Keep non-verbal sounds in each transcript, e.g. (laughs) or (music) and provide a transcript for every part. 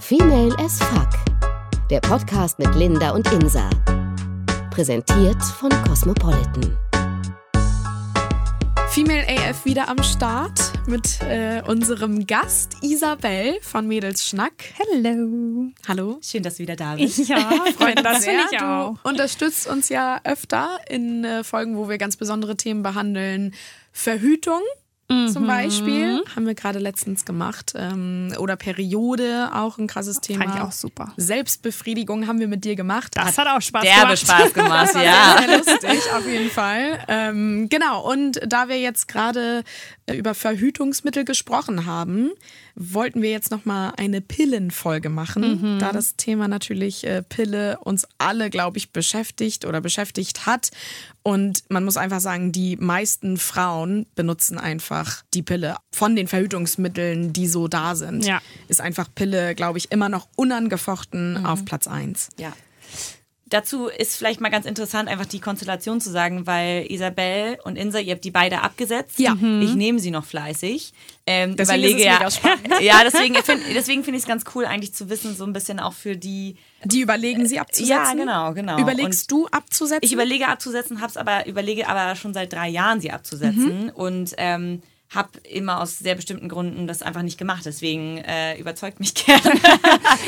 Female as Fuck. Der Podcast mit Linda und Insa. Präsentiert von Cosmopolitan. Female AF wieder am Start mit äh, unserem Gast Isabel von Mädels Schnack. Hello. Hallo. Schön, dass du wieder da (laughs) bist. Ja, freut (laughs) das Sehr. ich auch. Du unterstützt uns ja öfter in äh, Folgen, wo wir ganz besondere Themen behandeln. Verhütung Mhm. zum Beispiel haben wir gerade letztens gemacht. Ähm, oder Periode, auch ein krasses Thema. Fand ich auch super. Selbstbefriedigung haben wir mit dir gemacht. Das hat auch Spaß Derbe gemacht. Spaß gemacht, (laughs) ja. Sehr lustig, auf jeden Fall. Ähm, genau, und da wir jetzt gerade über Verhütungsmittel gesprochen haben, wollten wir jetzt nochmal eine Pillenfolge machen, da das Thema natürlich äh, Pille uns alle, glaube ich, beschäftigt oder beschäftigt hat. Und man muss einfach sagen, die meisten Frauen benutzen einfach die Pille von den Verhütungsmitteln, die so da sind. Ja. Ist einfach Pille, glaube ich, immer noch unangefochten auf Platz 1. ja. Dazu ist vielleicht mal ganz interessant, einfach die Konstellation zu sagen, weil Isabel und Insa, ihr habt die beide abgesetzt. Ja. Ich nehme sie noch fleißig. Ähm, Deswegen überlege ja, (laughs) ja, deswegen, find- deswegen finde ich es ganz cool, eigentlich zu wissen, so ein bisschen auch für die. Die überlegen sie abzusetzen? Ja, genau, genau. Überlegst du abzusetzen? Ich überlege abzusetzen, hab's aber überlege aber schon seit drei Jahren sie abzusetzen und ähm, habe immer aus sehr bestimmten Gründen das einfach nicht gemacht. Deswegen äh, überzeugt mich (laughs) gerne.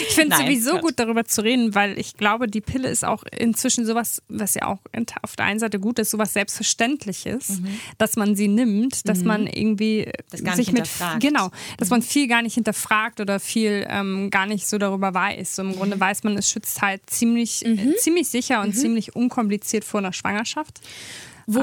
Ich finde es sowieso Quatsch. gut, darüber zu reden, weil ich glaube, die Pille ist auch inzwischen sowas, was ja auch auf der einen Seite gut ist, sowas Selbstverständliches, dass man sie nimmt, dass man irgendwie sich nicht mit hinterfragt. genau, dass man viel gar nicht hinterfragt oder viel ähm, gar nicht so darüber weiß. So Im Grunde weiß man, es schützt halt ziemlich, äh, ziemlich sicher und ziemlich unkompliziert vor einer Schwangerschaft. Wo,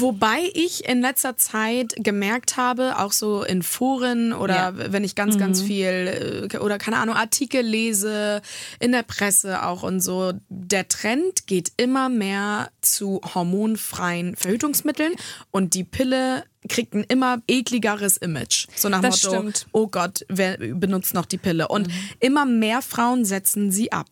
wobei ich in letzter Zeit gemerkt habe, auch so in Foren oder Ja. wenn ich ganz, ganz viel äh, oder keine Ahnung, Artikel lese, in der Presse auch und so, der Trend geht immer mehr zu hormonfreien Verhütungsmitteln und die Pille kriegt ein immer ekligeres Image. So nach Das Motto, stimmt. oh Gott, wer benutzt noch die Pille? Und immer mehr Frauen setzen sie ab.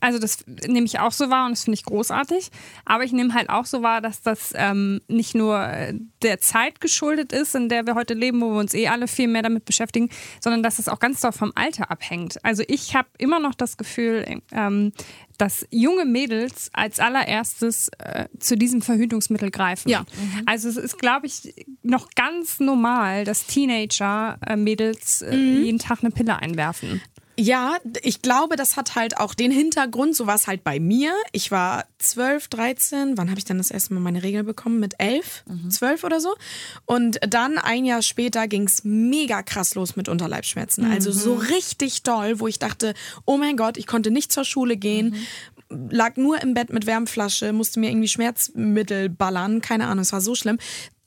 Also das nehme ich auch so wahr und das finde ich großartig. Aber ich nehme halt auch so wahr, dass das ähm, nicht nur äh, der Zeit geschuldet ist, in der wir heute leben, wo wir uns eh alle viel mehr damit beschäftigen, sondern dass es auch ganz doll vom Alter abhängt. Also ich habe immer noch das Gefühl, ähm, dass junge Mädels als allererstes äh, zu diesem Verhütungsmittel greifen. Ja. Also es ist, glaube ich, noch ganz normal, dass Teenager-Mädels äh, jeden Tag eine Pille einwerfen. Ja, ich glaube, das hat halt auch den Hintergrund, so war es halt bei mir. Ich war 12, 13, wann habe ich dann das erste Mal meine Regel bekommen? Mit 11, 12 oder so. Und dann ein Jahr später ging es mega krass los mit Unterleibsschmerzen. Also so richtig doll, wo ich dachte, oh mein Gott, ich konnte nicht zur Schule gehen. Lag nur im Bett mit Wärmflasche, musste mir irgendwie Schmerzmittel ballern, keine Ahnung, es war so schlimm.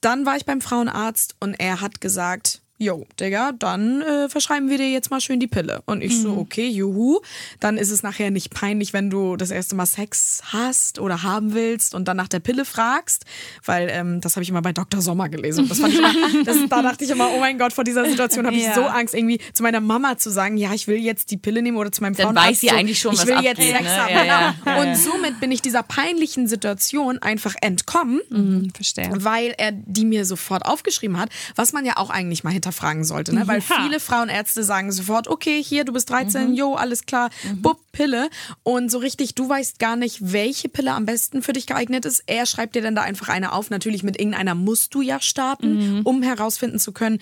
Dann war ich beim Frauenarzt und er hat gesagt, Jo, Digga, dann äh, verschreiben wir dir jetzt mal schön die Pille. Und ich so, okay, juhu. Dann ist es nachher nicht peinlich, wenn du das erste Mal Sex hast oder haben willst und dann nach der Pille fragst. Weil ähm, das habe ich immer bei Dr. Sommer gelesen. Das fand ich immer, das, da dachte ich immer, oh mein Gott, vor dieser Situation habe ich Ja. so Angst, irgendwie zu meiner Mama zu sagen, ja, ich will jetzt die Pille nehmen oder zu meinem Dann Frauenarzt. weiß sie so, eigentlich schon, ich was will jetzt abgeht, Sex ne? haben. Ja, genau. ja, ja, und somit bin ich dieser peinlichen Situation einfach entkommen Hm, verstehe. weil er die mir sofort aufgeschrieben hat, was man ja auch eigentlich mal hinterfragen sollte, ne? Weil Ja. viele Frauenärzte sagen sofort, okay, hier, du bist Mhm. 13, jo, alles klar, bub, Pille. Und so richtig, du weißt gar nicht, welche Pille am besten für dich geeignet ist. Er schreibt dir dann da einfach eine auf. Natürlich mit irgendeiner musst du ja starten, Mhm. um herausfinden zu können,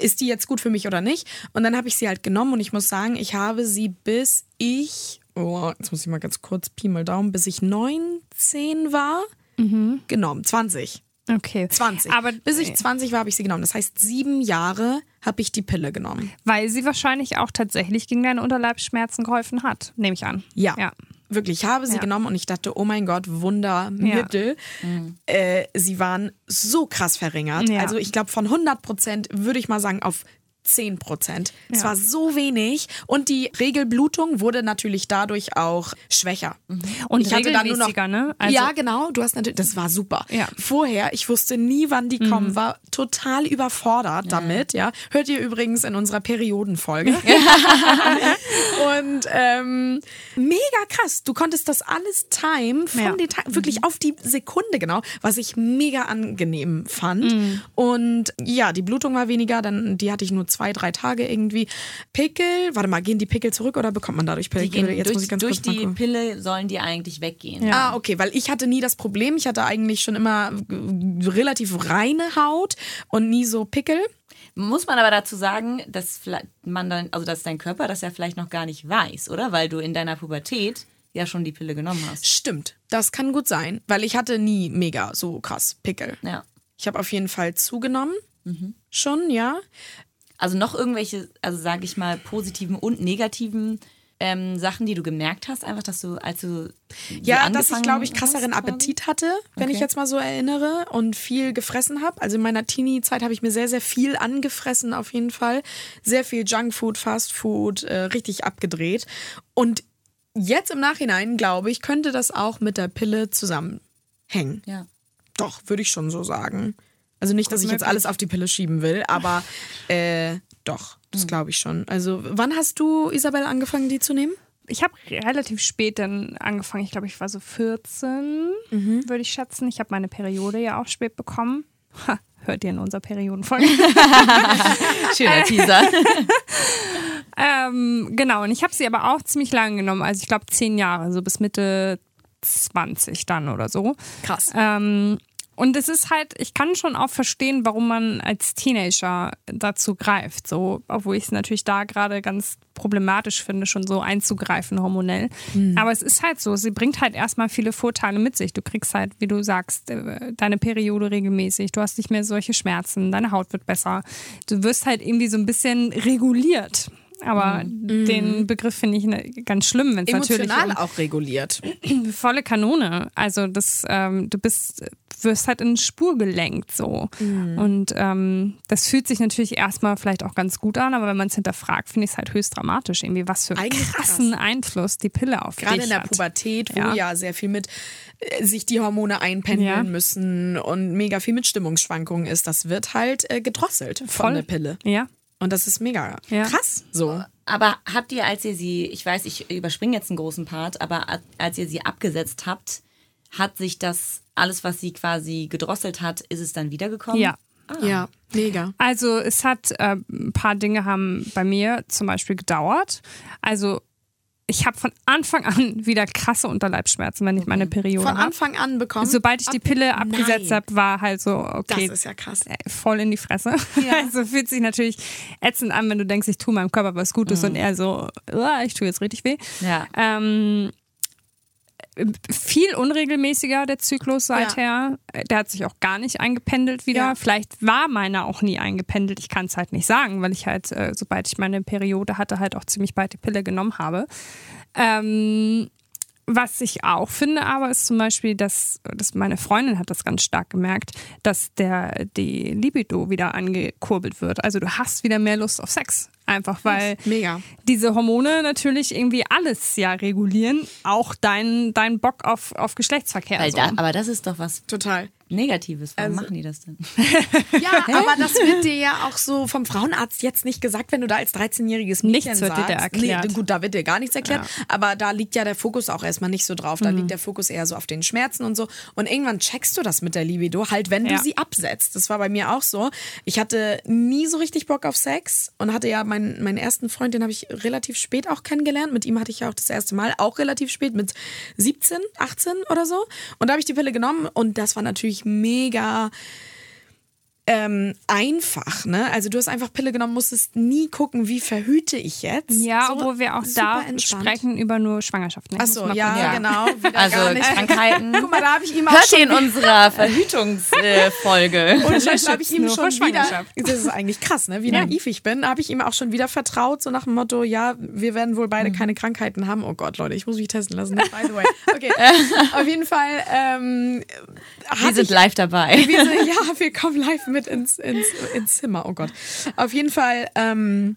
ist die jetzt gut für mich oder nicht. Und dann habe ich sie halt genommen und ich muss sagen, ich habe sie bis ich, oh, jetzt muss ich mal ganz kurz Pi mal Daumen, bis ich 19 war, genommen. 20. Okay. 20. Aber Bis ich 20 war, habe ich sie genommen. Das heißt, sieben Jahre habe ich die Pille genommen. Weil sie wahrscheinlich auch tatsächlich gegen deine Unterleibsschmerzen geholfen hat, nehme ich an. Ja. Ja. Wirklich, ich habe sie Ja. genommen und ich dachte, oh mein Gott, Wundermittel. Äh, sie waren so krass verringert. Ja. Also ich glaube, von 100 Prozent würde ich mal sagen auf 10 Prozent. Es Ja. war so wenig und die Regelblutung wurde natürlich dadurch auch schwächer. Und ich hatte dann nur noch ne? Also- ja, genau. Du hast natürlich, das war super. Ja. Vorher, ich wusste nie, wann die kommen, war total überfordert damit. Ja, hört ihr übrigens in unserer Periodenfolge. (laughs) (laughs) Und ähm, mega krass. Du konntest das alles timen vom Ja. Detail, wirklich auf die Sekunde genau, was ich mega angenehm fand. Und ja, die Blutung war weniger, dann die hatte ich nur zwei, drei Tage irgendwie. Pickel, warte mal, gehen die Pickel zurück oder bekommt man dadurch Pickel? Die gehen Jetzt durch, muss ich ganz durch die gucken. Pille sollen die eigentlich weggehen. Ah, okay, weil ich hatte nie das Problem. Ich hatte eigentlich schon immer relativ reine Haut und nie so Pickel. Muss man aber dazu sagen, dass man dann, also dass dein Körper das ja vielleicht noch gar nicht weiß, oder? Weil du in deiner Pubertät ja schon die Pille genommen hast. Stimmt, das kann gut sein, weil ich hatte nie mega so krass Pickel. Ja. Ich habe auf jeden Fall zugenommen. Mhm. Schon, ja. Also noch irgendwelche, also sage ich mal, positiven und negativen ähm, Sachen, die du gemerkt hast, einfach, dass du, als du Ja, dass ich, glaube ich, hast, krasseren quasi? Appetit hatte, wenn ich Okay. jetzt mal so erinnere und viel gefressen habe. Also in meiner Teenie-Zeit habe ich mir sehr, sehr viel angefressen, auf jeden Fall. Sehr viel Junkfood, Fastfood, äh, richtig abgedreht. Und jetzt im Nachhinein, glaube ich, könnte das auch mit der Pille zusammenhängen. Ja. Doch, würde ich schon so sagen. Also nicht, dass ich jetzt alles auf die Pille schieben will, aber (laughs) äh, doch, das glaube ich schon. Also wann hast du, Isabel, angefangen, die zu nehmen? Ich habe relativ spät dann angefangen. Ich glaube, ich war so 14, Mhm. würde ich schätzen. Ich habe meine Periode ja auch spät bekommen. Ha, hört ihr in unserer Periodenfolge? (laughs) Schöner Teaser. (laughs) ähm, genau, und ich habe sie aber auch ziemlich lange genommen. Also ich glaube zehn Jahre, so bis Mitte 20 dann oder so. Krass. Ähm, und es ist halt, ich kann schon auch verstehen, warum man als Teenager dazu greift. So, obwohl ich es natürlich da gerade ganz problematisch finde, schon so einzugreifen hormonell. Aber es ist halt so, sie bringt halt erstmal viele Vorteile mit sich. Du kriegst halt, wie du sagst, äh, deine Periode regelmäßig. Du hast nicht mehr solche Schmerzen, deine Haut wird besser. Du wirst halt irgendwie so ein bisschen reguliert. Aber den Begriff finde ich ne- ganz schlimm, wenn es natürlich Emotional auch reguliert. (clears throat) volle Kanone. Also das, ähm, du bist, wirst halt in Spur gelenkt so. Mhm. Und ähm, das fühlt sich natürlich erstmal vielleicht auch ganz gut an, aber wenn man es hinterfragt, finde ich es halt höchst dramatisch, irgendwie was für einen Eigentlich krassen Einfluss die Pille auf Gerade dich in der hat. Pubertät, wo ja. Ja. sehr viel mit äh, sich die Hormone einpendeln Ja. müssen und mega viel mit Stimmungsschwankungen ist, das wird halt äh, gedrosselt von Voll. der Pille. Ja. Und das ist mega Ja. krass. So. Aber habt ihr, als ihr sie, ich weiß, ich überspringe jetzt einen großen Part, aber als ihr sie abgesetzt habt, hat sich das alles, was sie quasi gedrosselt hat, ist es dann wiedergekommen? Ja. Ja, mega. Also es hat äh, ein paar Dinge haben bei mir zum Beispiel gedauert. Also ich habe von Anfang an (laughs) wieder krasse Unterleibsschmerzen, wenn ich meine Periode Von. Anfang an bekommen. Sobald ich die Pille Ab- abgesetzt habe, war halt so, okay, Das ist ja krass. äh, voll in die Fresse. (laughs) Also fühlt sich natürlich ätzend an, wenn du denkst, ich tue meinem Körper was Gutes und er so, "Uah, ich tue jetzt richtig weh. Ja. Ähm, viel unregelmäßiger der Zyklus seither. Der hat sich auch gar nicht eingependelt wieder. Ja. Vielleicht war meiner auch nie eingependelt. Ich kann es halt nicht sagen, weil ich halt, äh, sobald ich meine Periode hatte, halt auch ziemlich bald die Pille genommen habe. Ähm, was ich auch finde, aber ist zum Beispiel, dass, dass meine Freundin hat das ganz stark gemerkt, dass der die Libido wieder angekurbelt wird. Also du hast wieder mehr Lust auf Sex. Einfach weil Mega. diese Hormone natürlich irgendwie alles ja regulieren, auch dein, dein Bock auf, auf Geschlechtsverkehr. Weil so. da, aber das ist doch was Total. Negatives. Warum Also- machen die das denn? (laughs) Ja, aber das wird dir ja auch so vom Frauenarzt jetzt nicht gesagt, wenn du da als 13-jähriges Mädchen Nichts wird dir sagst. da erklärt. Nee, gut, da wird dir gar nichts erklärt. Aber da liegt ja der Fokus auch erstmal nicht so drauf. Mhm. Da liegt der Fokus eher so auf den Schmerzen und so. Und irgendwann checkst du das mit der Libido, halt, wenn du Ja. sie absetzt. Das war bei mir auch so. Ich hatte nie so richtig Bock auf Sex und hatte ja meinen, meinen ersten Freund, den habe ich relativ spät auch kennengelernt. Mit ihm hatte ich ja auch das erste Mal, auch relativ spät, mit 17, 18 oder so. Und da habe ich die Pille genommen und das war natürlich mega ähm, einfach, ne? Also du hast einfach Pille genommen, musstest nie gucken, wie verhüte ich jetzt. ja, So obwohl wir auch da entspannt. sprechen über nur Schwangerschaften. Ich Ach muss so, mal ja, Ja. genau. Wieder Also gar nicht. Krankheiten. (laughs) Guck mal, da habe ich ihm auch Hört schon ihr in unserer Verhütungsfolge. (laughs) und dann habe ich ihm schon wieder, Schwangerschaft. das ist eigentlich krass, ne? wie Ja. naiv ich bin, habe ich ihm auch schon wieder vertraut, so nach dem Motto, ja, wir werden wohl beide keine Krankheiten haben. Oh Gott, Leute, ich muss mich testen lassen, by the way. (laughs) Okay, auf jeden Fall ähm, Wir sind ich live dabei. wir so, ja, wir kommen live mit ins, ins, ins Zimmer. Oh Gott. Auf jeden Fall ähm,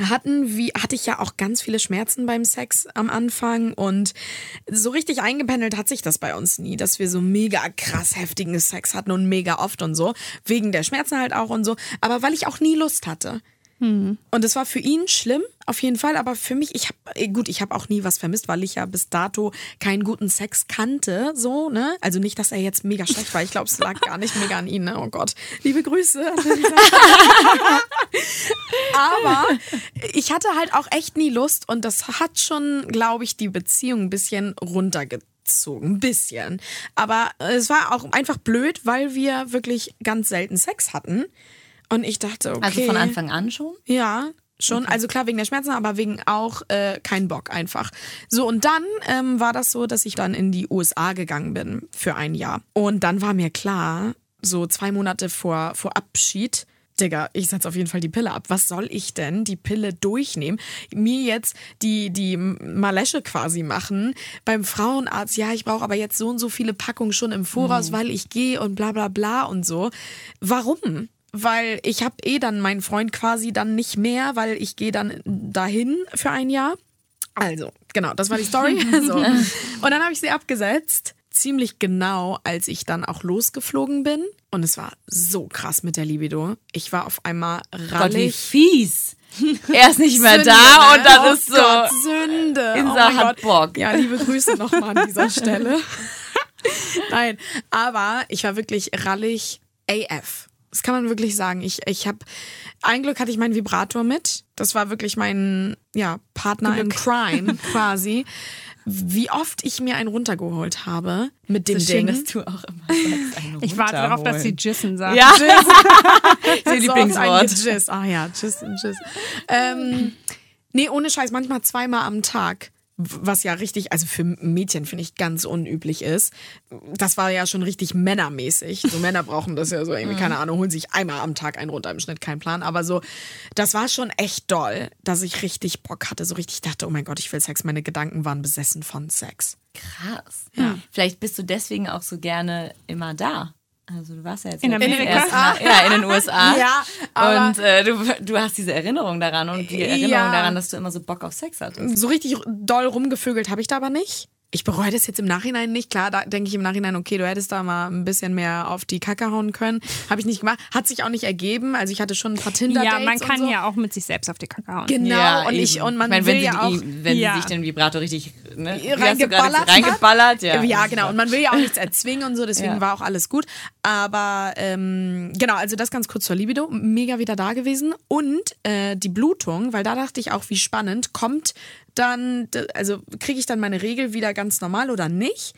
hatten wie hatte ich ja auch ganz viele Schmerzen beim Sex am Anfang und so richtig eingependelt hat sich das bei uns nie, dass wir so mega krass heftigen Sex hatten und mega oft und so wegen der Schmerzen halt auch und so, aber weil ich auch nie Lust hatte. Und es war für ihn schlimm, auf jeden Fall, aber für mich, ich habe, gut, ich habe auch nie was vermisst, weil ich ja bis dato keinen guten Sex kannte, so, ne? Also nicht, dass er jetzt mega schlecht war. Ich glaube, es lag gar nicht mega an ihn, ne? Oh Gott. Liebe Grüße. (laughs) aber ich hatte halt auch echt nie Lust und das hat schon, glaube ich, die Beziehung ein bisschen runtergezogen. Ein bisschen. Aber es war auch einfach blöd, weil wir wirklich ganz selten Sex hatten. Und ich dachte, okay. Also von Anfang an schon? Ja, schon. Also klar wegen der Schmerzen, aber wegen auch äh, kein Bock einfach. So, und dann ähm, war das so, dass ich dann in die USA gegangen bin für ein Jahr. Und dann war mir klar, so zwei Monate vor, vor Abschied, Digga, ich setze auf jeden Fall die Pille ab. Was soll ich denn die Pille durchnehmen? Mir jetzt die, die Malesche quasi machen. Beim Frauenarzt, ja, ich brauche aber jetzt so und so viele Packungen schon im Voraus, weil ich gehe und bla bla bla und so. Warum? Weil ich habe eh dann meinen Freund quasi dann nicht mehr, weil ich gehe dann dahin für ein Jahr. Also, genau, das war die Story. (laughs) so. Und dann habe ich sie abgesetzt. Ziemlich genau, als ich dann auch losgeflogen bin. Und es war so krass mit der Libido. Ich war auf einmal Gott, wie rallig. fies. (laughs) Er ist nicht mehr Sünde, da ne? und dann oh ist so. Gott, Sünde. Insa oh hat Gott. Bock. Ja, liebe Grüße nochmal an (laughs) dieser Stelle. Nein, aber ich war wirklich rallig AF. Das kann man wirklich sagen. Ich, ich habe, ein Glück hatte ich meinen Vibrator mit. Das war wirklich mein ja, Partner in Crime quasi. Wie oft ich mir einen runtergeholt habe mit dem So schön, Ding. dass du auch immer sagst, einen Ich warte darauf, dass sie. Jissen sagt. Ja, Ihr (laughs) Ihr Lieblingswort. Jizz. Ah ja, Jizz und Jizz. Ähm, nee, ohne Scheiß, manchmal zweimal am Tag. Was ja richtig, also für Mädchen finde ich ganz unüblich ist. Das war ja schon richtig männermäßig. So Männer (laughs) brauchen das ja so irgendwie, keine Ahnung, holen sich einmal am Tag einen runter im Schnitt, kein Plan. Aber so, das war schon echt doll, dass ich richtig Bock hatte. So richtig dachte, oh mein Gott, ich will Sex. Meine Gedanken waren besessen von Sex. Krass. Vielleicht bist du deswegen auch so gerne immer da. Also du warst ja jetzt In ja Amerika? erst mal- ja, in den USA. (laughs) Ja, aber- und äh, du, du hast diese Erinnerung daran und die Erinnerung Ja. daran, dass du immer so Bock auf Sex hattest. So richtig doll rumgevögelt habe ich da aber nicht. Ich bereue das jetzt im Nachhinein nicht. Klar, da denke ich im Nachhinein, okay, du hättest da mal ein bisschen mehr auf die Kacke hauen können. Habe ich nicht gemacht. Hat sich auch nicht ergeben. Also ich hatte schon ein paar tinder Ja, man kann ja auch mit sich selbst auf die Kacke hauen. Genau. und, eben. ich, und man meine, will wenn ja sie, auch... die- wenn Ja. sie sich den Vibrator richtig ne, reingeballert reingeballert. Ja. Ja, genau. Und man will ja auch (laughs) nichts erzwingen und so, deswegen Ja. war auch alles gut. Aber ähm, genau, also das ganz kurz zur Libido. Mega wieder da gewesen. Und äh, die Blutung, weil da dachte ich auch, wie spannend, kommt dann, also kriege ich dann meine Regel wieder ganz normal oder nicht?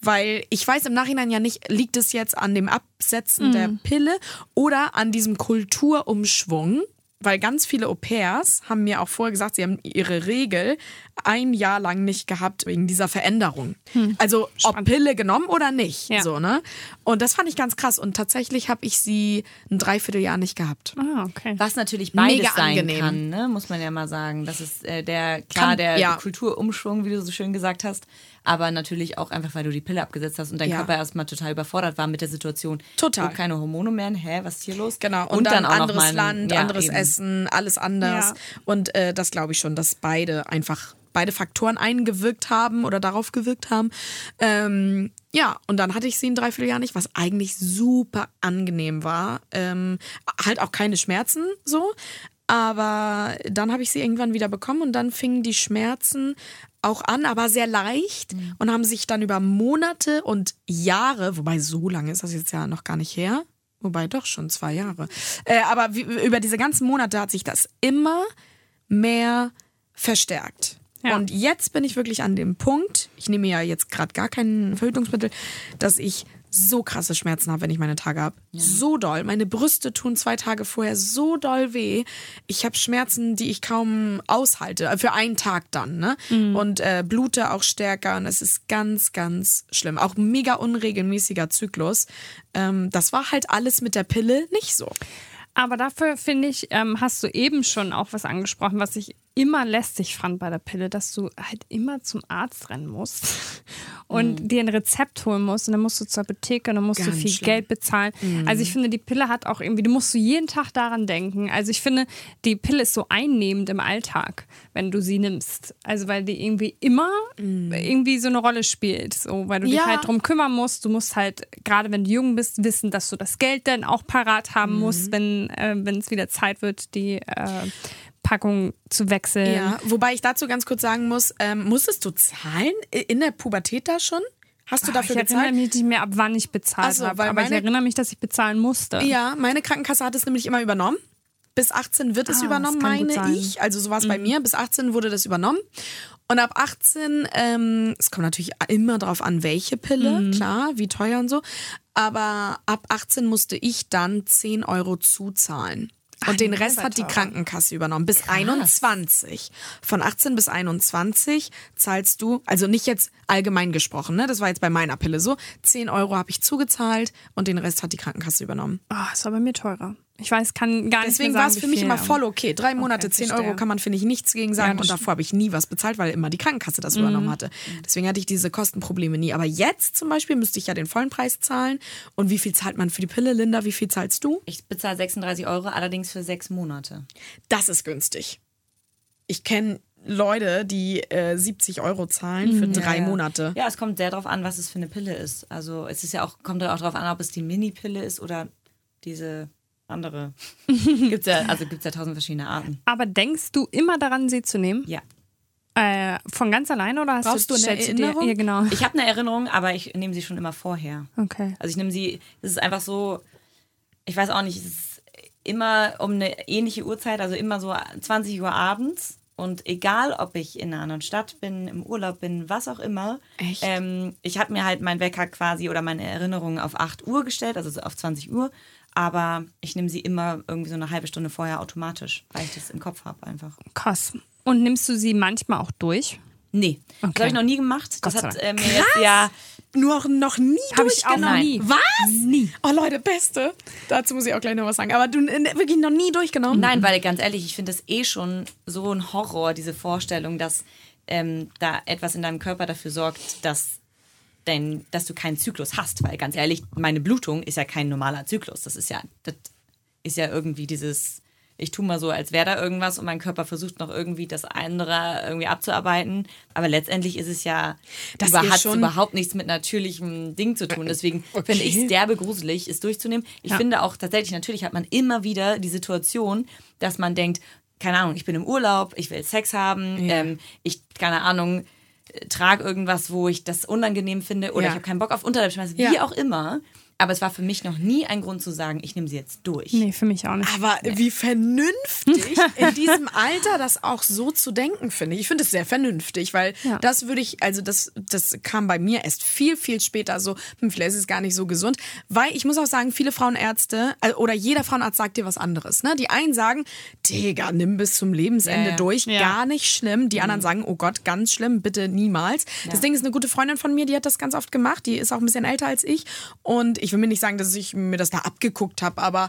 Weil ich weiß im Nachhinein ja nicht, liegt es jetzt an dem Absetzen der Pille oder an diesem Kulturumschwung? Weil ganz viele Au-pairs haben mir auch vorher gesagt, sie haben ihre Regel ein Jahr lang nicht gehabt wegen dieser Veränderung. Also ob Pille genommen oder nicht. Ja. So, ne? Und das fand ich ganz krass. Und tatsächlich habe ich sie ein Dreivierteljahr nicht gehabt. Ah, okay. Was natürlich beides Mega sein angenehm. kann, ne? muss man ja mal sagen. Das ist äh, der, klar, Kann- der ja. Kulturumschwung, wie du so schön gesagt hast, aber natürlich auch einfach, weil du die Pille abgesetzt hast und dein Ja. Körper erstmal total überfordert war mit der Situation. Total. Keine Hormone mehr, hä, was ist hier los? Genau, und, dann, auch noch anderes Land, ja, anderes eben. Essen, alles anders. Ja. Und äh, das glaube ich schon, dass beide einfach, beide Faktoren eingewirkt haben oder darauf gewirkt haben. Ähm, ja, und dann hatte ich sie ein Dreivierteljahr nicht, was eigentlich super angenehm war. Ähm, halt auch keine Schmerzen so. Aber dann habe ich sie irgendwann wieder bekommen und dann fingen die Schmerzen auch an, aber sehr leicht und haben sich dann über Monate und Jahre, wobei so lange ist das jetzt ja noch gar nicht her, wobei doch schon zwei Jahre, äh, aber wie, über diese ganzen Monate hat sich das immer mehr verstärkt. Ja. Und jetzt bin ich wirklich an dem Punkt, ich nehme ja jetzt gerade gar kein Verhütungsmittel, dass ich so krasse Schmerzen habe, wenn ich meine Tage habe. So doll. Meine Brüste tun zwei Tage vorher so doll weh. Ich habe Schmerzen, die ich kaum aushalte. äh, Für einen Tag dann. Ne? Und äh, blute auch stärker. Und es ist ganz, ganz schlimm. Auch mega unregelmäßiger Zyklus. Ähm, das war halt alles mit der Pille nicht so. Aber dafür finde ich, ähm, hast du eben schon auch was angesprochen, was ich immer lästig fand bei der Pille, dass du halt immer zum Arzt rennen musst (laughs) und mhm. dir ein Rezept holen musst und dann musst du zur Apotheke und dann musst Ganz du viel schlimm. Geld bezahlen. Mhm. Also ich finde, die Pille hat auch irgendwie, du musst du jeden Tag daran denken. Also ich finde, die Pille ist so einnehmend im Alltag, wenn du sie nimmst. Also weil die irgendwie immer mhm. irgendwie so eine Rolle spielt, so weil du ja. dich halt drum kümmern musst. Du musst halt gerade wenn du jung bist wissen, dass du das Geld dann auch parat haben musst, mhm. wenn äh, es wieder Zeit wird, die äh, Packung zu wechseln. Ja, wobei ich dazu ganz kurz sagen muss, ähm, musstest du zahlen in der Pubertät da schon? Hast du dafür ich bezahlt? Ich erinnere mich nicht mehr, ab wann ich bezahlt so, habe, aber meine, ich erinnere mich, dass ich bezahlen musste. Ja, meine Krankenkasse hat es nämlich immer übernommen. Bis 18 wird es ah, übernommen, meine ich. Also so war es mhm. bei mir. Bis 18 wurde das übernommen. Und ab 18, ähm, es kommt natürlich immer darauf an, welche Pille, mhm. klar, wie teuer und so. Aber ab 18 musste ich dann 10 Euro zuzahlen. Und den Rest hat die Krankenkasse übernommen. Bis Krass. 21. Von 18 bis 21 zahlst du, also nicht jetzt allgemein gesprochen, ne? Das war jetzt bei meiner Pille so. 10 Euro habe ich zugezahlt und den Rest hat die Krankenkasse übernommen. Ah, oh, ist aber mir teurer. Ich weiß, kann gar nicht Deswegen war es für mich immer voll okay. Drei Monate, okay, 10 Euro kann man, finde ich, nichts gegen sagen. Ja, und davor habe ich nie was bezahlt, weil immer die Krankenkasse das mhm. übernommen hatte. Deswegen hatte ich diese Kostenprobleme nie. Aber jetzt zum Beispiel müsste ich ja den vollen Preis zahlen. Und wie viel zahlt man für die Pille, Linda? Wie viel zahlst du? Ich bezahle 36 Euro, allerdings für sechs Monate. Das ist günstig. Ich kenne Leute, die äh, 70 Euro zahlen für mhm. drei ja, ja. Monate. Ja, es kommt sehr darauf an, was es für eine Pille ist. Also es ist ja auch, kommt ja auch darauf an, ob es die Mini-Pille ist oder diese andere. (laughs) gibt's ja, also gibt es ja tausend verschiedene Arten. Aber denkst du immer daran, sie zu nehmen? Ja. Äh, von ganz alleine oder hast Brauchst du, du eine Erinnerung? Dir, ja, genau. Ich habe eine Erinnerung, aber ich nehme sie schon immer vorher. Okay. Also ich nehme sie, es ist einfach so, ich weiß auch nicht, es ist immer um eine ähnliche Uhrzeit, also immer so 20 Uhr abends. Und egal, ob ich in einer anderen Stadt bin, im Urlaub bin, was auch immer, Echt? Ähm, ich habe mir halt mein Wecker quasi oder meine Erinnerungen auf 8 Uhr gestellt, also auf 20 Uhr aber ich nehme sie immer irgendwie so eine halbe Stunde vorher automatisch, weil ich das im Kopf habe einfach. Krass. Und nimmst du sie manchmal auch durch? Nee, okay. das habe ich noch nie gemacht. Das hat äh, mir jetzt ja nur noch nie habe ich auch noch nie. Was? Nie. Oh Leute, beste. Dazu muss ich auch gleich noch was sagen. Aber du äh, wirklich noch nie durchgenommen? Nein, weil ganz ehrlich, ich finde das eh schon so ein Horror, diese Vorstellung, dass ähm, da etwas in deinem Körper dafür sorgt, dass dein, dass du keinen Zyklus hast, weil ganz ehrlich, meine Blutung ist ja kein normaler Zyklus. Das ist ja, das ist ja irgendwie dieses, ich tue mal so, als wäre da irgendwas und mein Körper versucht noch irgendwie das andere irgendwie abzuarbeiten. Aber letztendlich ist es ja, das hat überhaupt nichts mit natürlichem Ding zu tun. Deswegen okay. finde ich es derbe gruselig, es durchzunehmen. Ich ja. finde auch tatsächlich, natürlich hat man immer wieder die Situation, dass man denkt, keine Ahnung, ich bin im Urlaub, ich will Sex haben, ja. ähm, ich, keine Ahnung, trage irgendwas, wo ich das unangenehm finde oder ja. ich habe keinen Bock auf Unterleibschmerzen, wie ja. auch immer. Aber es war für mich noch nie ein Grund zu sagen, ich nehme sie jetzt durch. Nee, für mich auch nicht. Aber nee. wie vernünftig (laughs) in diesem Alter das auch so zu denken, finde ich. Ich finde es sehr vernünftig, weil ja. das würde ich, also das, das kam bei mir erst viel, viel später so, hm, vielleicht ist es gar nicht so gesund. Weil ich muss auch sagen, viele Frauenärzte äh, oder jeder Frauenarzt sagt dir was anderes. Ne? Die einen sagen, Digga, nimm bis zum Lebensende ja, durch, ja. gar nicht schlimm. Die mhm. anderen sagen, oh Gott, ganz schlimm, bitte niemals. Das Ding ist, eine gute Freundin von mir, die hat das ganz oft gemacht. Die ist auch ein bisschen älter als ich. Und ich ich will mir nicht sagen, dass ich mir das da abgeguckt habe, aber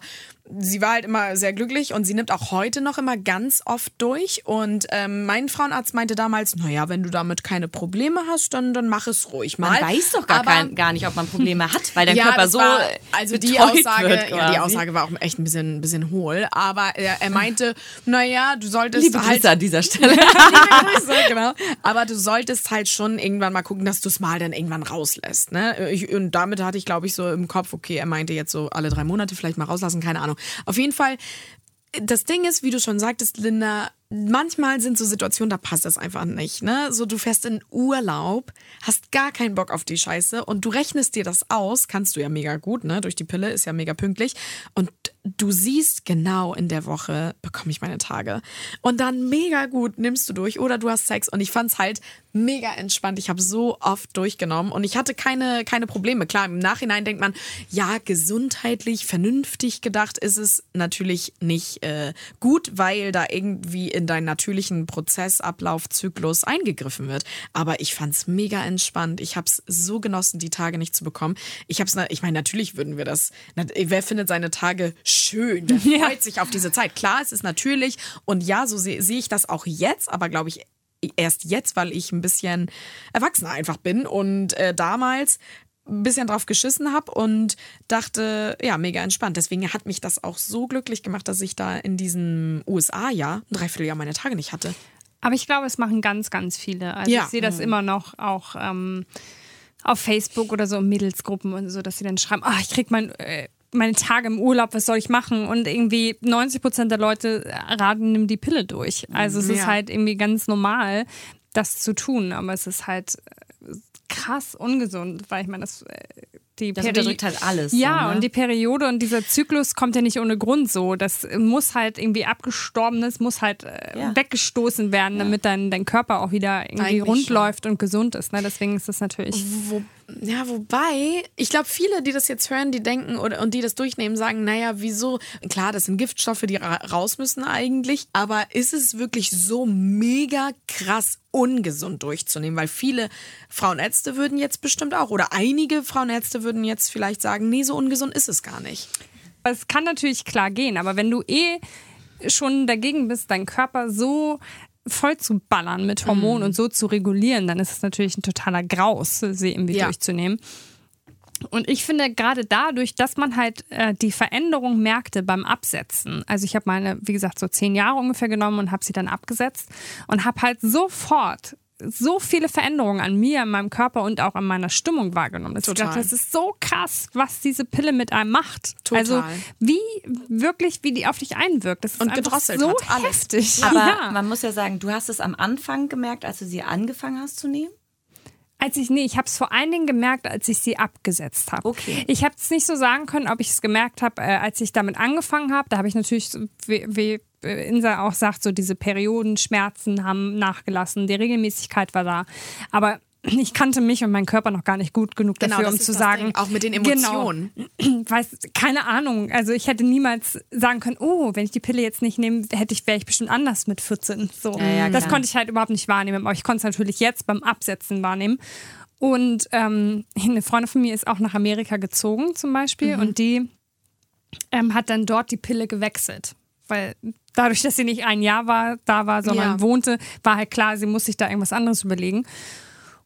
sie war halt immer sehr glücklich und sie nimmt auch heute noch immer ganz oft durch. Und ähm, mein Frauenarzt meinte damals, naja, wenn du damit keine Probleme hast, dann, dann mach es ruhig mal. Man weiß doch gar, kein, gar nicht, ob man Probleme hat, weil dein (laughs) ja, Körper so war, Also die Aussage, ja, die Aussage war auch echt ein bisschen, ein bisschen hohl, aber er, er meinte, naja, du solltest Liebe halt... an dieser (laughs) Stelle. Grüße, genau. Aber du solltest halt schon irgendwann mal gucken, dass du es mal dann irgendwann rauslässt. Ne? Ich, und damit hatte ich, glaube ich, so im Kopf, okay, er meinte jetzt so alle drei Monate vielleicht mal rauslassen, keine Ahnung. Auf jeden Fall, das Ding ist, wie du schon sagtest, Linda, manchmal sind so Situationen, da passt das einfach nicht. Ne? So, du fährst in Urlaub, hast gar keinen Bock auf die Scheiße und du rechnest dir das aus, kannst du ja mega gut, ne? Durch die Pille ist ja mega pünktlich. Und du siehst genau in der Woche bekomme ich meine Tage. Und dann mega gut nimmst du durch oder du hast Sex. Und ich fand es halt mega entspannt. Ich habe so oft durchgenommen und ich hatte keine, keine Probleme. Klar, im Nachhinein denkt man, ja, gesundheitlich, vernünftig gedacht ist es natürlich nicht äh, gut, weil da irgendwie in deinen natürlichen Prozessablaufzyklus eingegriffen wird. Aber ich fand es mega entspannt. Ich habe es so genossen, die Tage nicht zu bekommen. Ich habe es, ich meine, natürlich würden wir das. Wer findet seine Tage? Schön. (laughs) Wer Ja. freut sich auf diese Zeit? Klar, es ist natürlich. Und ja, so sehe sehe ich das auch jetzt, aber glaube ich erst jetzt, weil ich ein bisschen erwachsener einfach bin und äh, damals ein bisschen drauf geschissen habe und dachte, ja, mega entspannt. Deswegen hat mich das auch so glücklich gemacht, dass ich da in diesem USA-Jahr ein Dreivierteljahr meine Tage nicht hatte. Aber ich glaube, es machen ganz, ganz viele. Also Ja. ich sehe das immer noch auch ähm, auf Facebook oder so in Mädelsgruppen und so, dass sie dann schreiben, ah, ich krieg mein, äh, meine Tage im Urlaub, was soll ich machen? Und irgendwie 90 Prozent der Leute raten, nimm die Pille durch. Also es ist Ja. halt irgendwie ganz normal, das zu tun. Aber es ist halt äh, krass ungesund, weil ich meine, das äh, die Das Peri- unterdrückt halt alles. Ja, so, ne? und die Periode und dieser Zyklus kommt ja nicht ohne Grund so. Das muss halt irgendwie abgestorbenes, muss halt äh, Ja. weggestoßen werden, damit dein, dein Körper auch wieder irgendwie Eigentlich rund schon. läuft und gesund ist. Ne? Deswegen ist das natürlich. Wo, ja, wobei, ich glaube, viele, die das jetzt hören, die denken oder, und die das durchnehmen, sagen, naja, wieso? Klar, das sind Giftstoffe, die ra raus müssen eigentlich, aber ist es wirklich so mega krass ungesund durchzunehmen? Weil viele Frauenärzte würden jetzt bestimmt auch, oder einige Frauenärzte würden jetzt vielleicht sagen, nee, so ungesund ist es gar nicht. Es kann natürlich klar gehen, aber wenn du eh schon dagegen bist, deinen Körper so voll zu ballern mit Hormonen und so zu regulieren, dann ist es natürlich ein totaler Graus, sie irgendwie Ja. durchzunehmen. Und ich finde gerade dadurch, dass man halt äh, die Veränderung merkte beim Absetzen. Also ich habe meine, wie gesagt, so zehn Jahre ungefähr genommen und habe sie dann abgesetzt und habe halt sofort so viele Veränderungen an mir, an meinem Körper und auch an meiner Stimmung wahrgenommen. Dass Ich Total. dachte, das ist so krass, was diese Pille mit einem macht. Total. Also wie wirklich, wie die auf dich einwirkt. Das ist Und einfach gedrosselt so hat, alles. heftig. Aber ja. man muss ja sagen, du hast es am Anfang gemerkt, als du sie angefangen hast zu nehmen. Als ich, nee, ich habe es vor allen Dingen gemerkt, als ich sie abgesetzt habe. Okay. Ich habe es nicht so sagen können, ob ich es gemerkt habe, äh, als ich damit angefangen habe. Da habe ich natürlich, wie, wie äh, Insa auch sagt, so diese Periodenschmerzen haben nachgelassen, die Regelmäßigkeit war da. Aber ich kannte mich und meinen Körper noch gar nicht gut genug Genau, dafür, das um zu sagen. Ding, auch mit den Genau. Emotionen. (clears throat) weiß, keine Ahnung. Also ich hätte niemals sagen können, oh, wenn ich die Pille jetzt nicht nehme, hätte ich, wäre ich bestimmt anders mit 14. So. Ja, ja, das klar. konnte ich halt überhaupt nicht wahrnehmen. Aber ich konnte es natürlich jetzt beim Absetzen wahrnehmen. Und ähm, eine Freundin von mir ist auch nach Amerika gezogen zum Beispiel Mhm. und die ähm, hat dann dort die Pille gewechselt. Weil dadurch, dass sie nicht ein Jahr war, da war, sondern Ja. wohnte, war halt klar, sie muss sich da irgendwas anderes überlegen.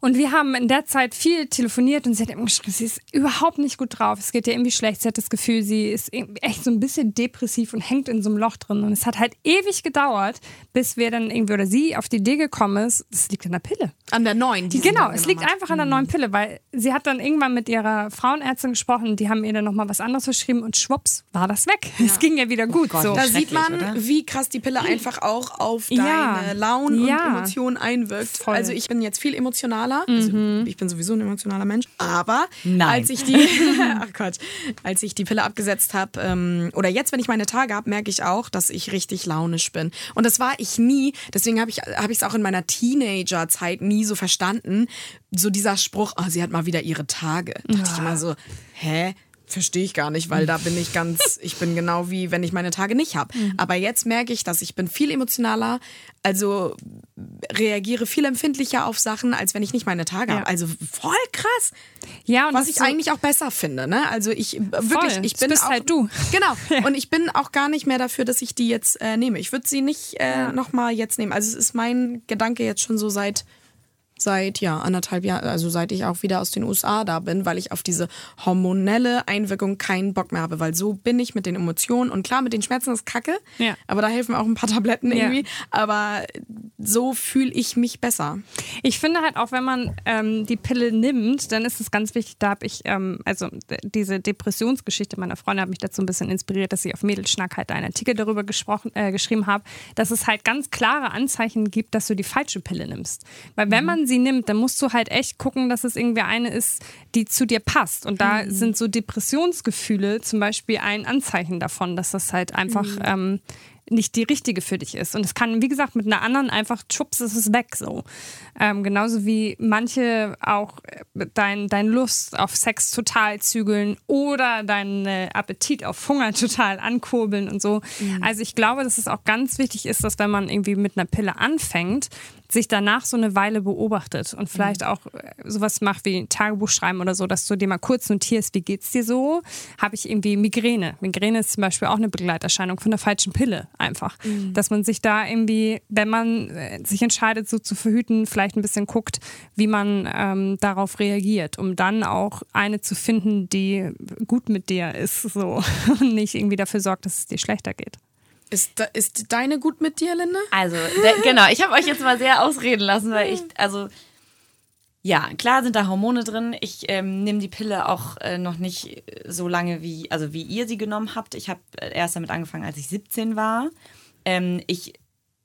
Und wir haben in der Zeit viel telefoniert und sie hat immer geschrieben, sie ist überhaupt nicht gut drauf. Es geht ihr irgendwie schlecht. Sie hat das Gefühl, sie ist echt so ein bisschen depressiv und hängt in so einem Loch drin. Und es hat halt ewig gedauert, bis wir dann irgendwie oder sie auf die Idee gekommen ist, das liegt an der Pille. An der neuen. die sie Genau, es liegt einfach an der neuen Pille, weil sie hat dann irgendwann mit ihrer Frauenärztin gesprochen und die haben ihr dann nochmal was anderes verschrieben und schwupps war das weg. Es ging ja wieder gut. Gott, so. Da sieht man, oder? wie krass die Pille (clears throat) einfach auch auf deine Ja. Launen Ja. und Emotionen einwirkt. Voll. Also ich bin jetzt viel emotionaler. Also ich bin sowieso ein emotionaler Mensch. Aber Nein. als ich die, (laughs) ach Gott, als ich die Pille abgesetzt habe, ähm, oder jetzt, wenn ich meine Tage habe, merke ich auch, dass ich richtig launisch bin. Und das war ich nie. Deswegen habe ich es auch in meiner Teenagerzeit nie so verstanden. So dieser Spruch, oh, sie hat mal wieder ihre Tage. Da dachte ich immer so, hä? Verstehe ich gar nicht, weil da bin ich ganz, ich bin genau wie wenn ich meine Tage nicht habe. Aber jetzt merke ich, dass ich bin viel emotionaler, also reagiere viel empfindlicher auf Sachen, als wenn ich nicht meine Tage Ja. habe. Also voll krass. ja, und Was das ich so- eigentlich auch besser finde, ne? Also ich äh, wirklich, ich das bin bist auch, halt du. Genau. (laughs) Und ich bin auch gar nicht mehr dafür, dass ich die jetzt äh, nehme. Ich würde sie nicht äh, noch mal jetzt nehmen. Also es ist mein Gedanke jetzt schon so seit seit ja anderthalb Jahren, also seit ich auch wieder aus den USA da bin, weil ich auf diese hormonelle Einwirkung keinen Bock mehr habe, weil so bin ich mit den Emotionen und klar mit den Schmerzen ist Kacke, Ja. aber da helfen auch ein paar Tabletten Ja. irgendwie. Aber so fühle ich mich besser. Ich finde halt auch, wenn man ähm, die Pille nimmt, dann ist es ganz wichtig, da habe ich, ähm, also diese Depressionsgeschichte meiner Freundin hat mich dazu ein bisschen inspiriert, dass ich auf Mädelschnack halt einen Artikel darüber gesprochen, äh, geschrieben habe, dass es halt ganz klare Anzeichen gibt, dass du die falsche Pille nimmst. Weil wenn man sie nimmt, dann musst du halt echt gucken, dass es irgendwie eine ist, die zu dir passt. Und da sind so Depressionsgefühle zum Beispiel ein Anzeichen davon, dass das halt einfach ähm, nicht die richtige für dich ist. Und es kann, wie gesagt, mit einer anderen einfach schubs ist es weg so. Ähm, genauso wie manche auch äh, dein, dein Lust auf Sex total zügeln oder deinen äh, Appetit auf Hunger (laughs) total ankurbeln und so. Also ich glaube, dass es auch ganz wichtig ist, dass wenn man irgendwie mit einer Pille anfängt, sich danach so eine Weile beobachtet und vielleicht Mhm. auch äh, sowas macht wie ein Tagebuch schreiben oder so, dass du dir mal kurz notierst, wie geht's dir so? Habe ich irgendwie Migräne? Migräne ist zum Beispiel auch eine Begleiterscheinung von der falschen Pille einfach. Mhm. Dass man sich da irgendwie, wenn man äh, sich entscheidet, so zu verhüten, vielleicht ein bisschen guckt, wie man ähm, darauf reagiert, um dann auch eine zu finden, die gut mit dir ist so (laughs) und nicht irgendwie dafür sorgt, dass es dir schlechter geht. Ist, da- ist deine gut mit dir, Linda? Also, de- genau, ich habe euch jetzt mal sehr ausreden lassen, weil ich, also, ja, klar sind da Hormone drin. Ich ähm, nehme die Pille auch äh, noch nicht so lange, wie, also wie ihr sie genommen habt. Ich habe äh, erst damit angefangen, als ich 17 war. Ähm, ich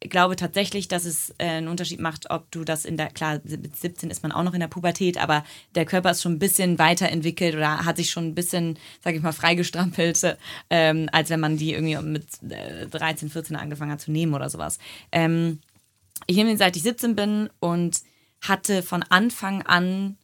glaube tatsächlich, dass es äh, einen Unterschied macht, ob du das in der, klar, mit 17 ist man auch noch in der Pubertät, aber der Körper ist schon ein bisschen weiterentwickelt oder hat sich schon ein bisschen, sag ich mal, freigestrampelt, (laughs) ähm, als wenn man die irgendwie mit äh, 13, 14 angefangen hat zu nehmen oder sowas. Ähm, ich nehme den seit ich 17 bin und hatte von Anfang an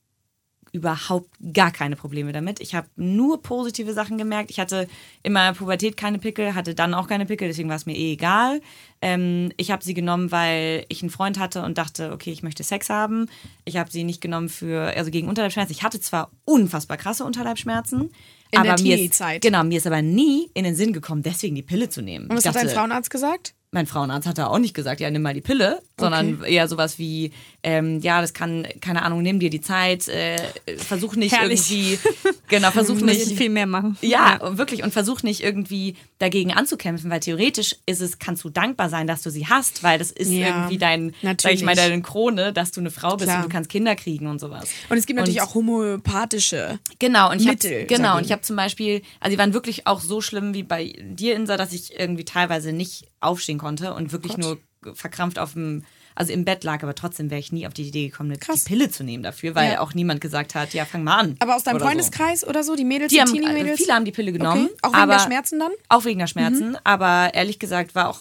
überhaupt gar keine Probleme damit. Ich habe nur positive Sachen gemerkt. Ich hatte immer Pubertät keine Pickel, hatte dann auch keine Pickel, deswegen war es mir eh egal. Ähm, ich habe sie genommen, weil ich einen Freund hatte und dachte, okay, ich möchte Sex haben. Ich habe sie nicht genommen für, also gegen Unterleibsschmerzen. Ich hatte zwar unfassbar krasse Unterleibsschmerzen, In der aber mir ist, Teenie-Zeit. genau, mir ist aber nie in den Sinn gekommen, deswegen die Pille zu nehmen. Und was Ich hat dein dachte, Frauenarzt gesagt? Mein Frauenarzt hat da auch nicht gesagt, ja, nimm mal die Pille, sondern eher sowas wie, ähm, ja, das kann, keine Ahnung, nimm dir die Zeit, äh, versuch nicht Herrlich. irgendwie, genau, versuch (laughs) Nicht nicht, viel mehr machen. ja, wirklich, und versuch nicht irgendwie dagegen anzukämpfen, weil theoretisch ist es, kannst du dankbar sein, dass du sie hast, weil das ist Ja, irgendwie dein, sag ich natürlich. mal, deine Krone, dass du eine Frau bist Klar. und du kannst Kinder kriegen und sowas. Und es gibt natürlich Und- auch homöopathische. Genau, und ich Mittel, hab, genau, und ich habe zum Beispiel, also die waren wirklich auch so schlimm wie bei dir, Insa, dass ich irgendwie teilweise nicht aufstehen konnte und wirklich nur verkrampft auf dem, also im Bett lag, aber trotzdem wäre ich nie auf die Idee gekommen, eine Krass. die Pille zu nehmen dafür, weil Ja. auch niemand gesagt hat, ja, fang mal an. Aber aus deinem oder Freundeskreis oder so, die Mädels, So. Die die, Teenie-Mädels? also viele haben die Pille genommen. okay. Auch wegen der Schmerzen dann? Auch wegen der Schmerzen, Mhm. aber ehrlich gesagt war auch,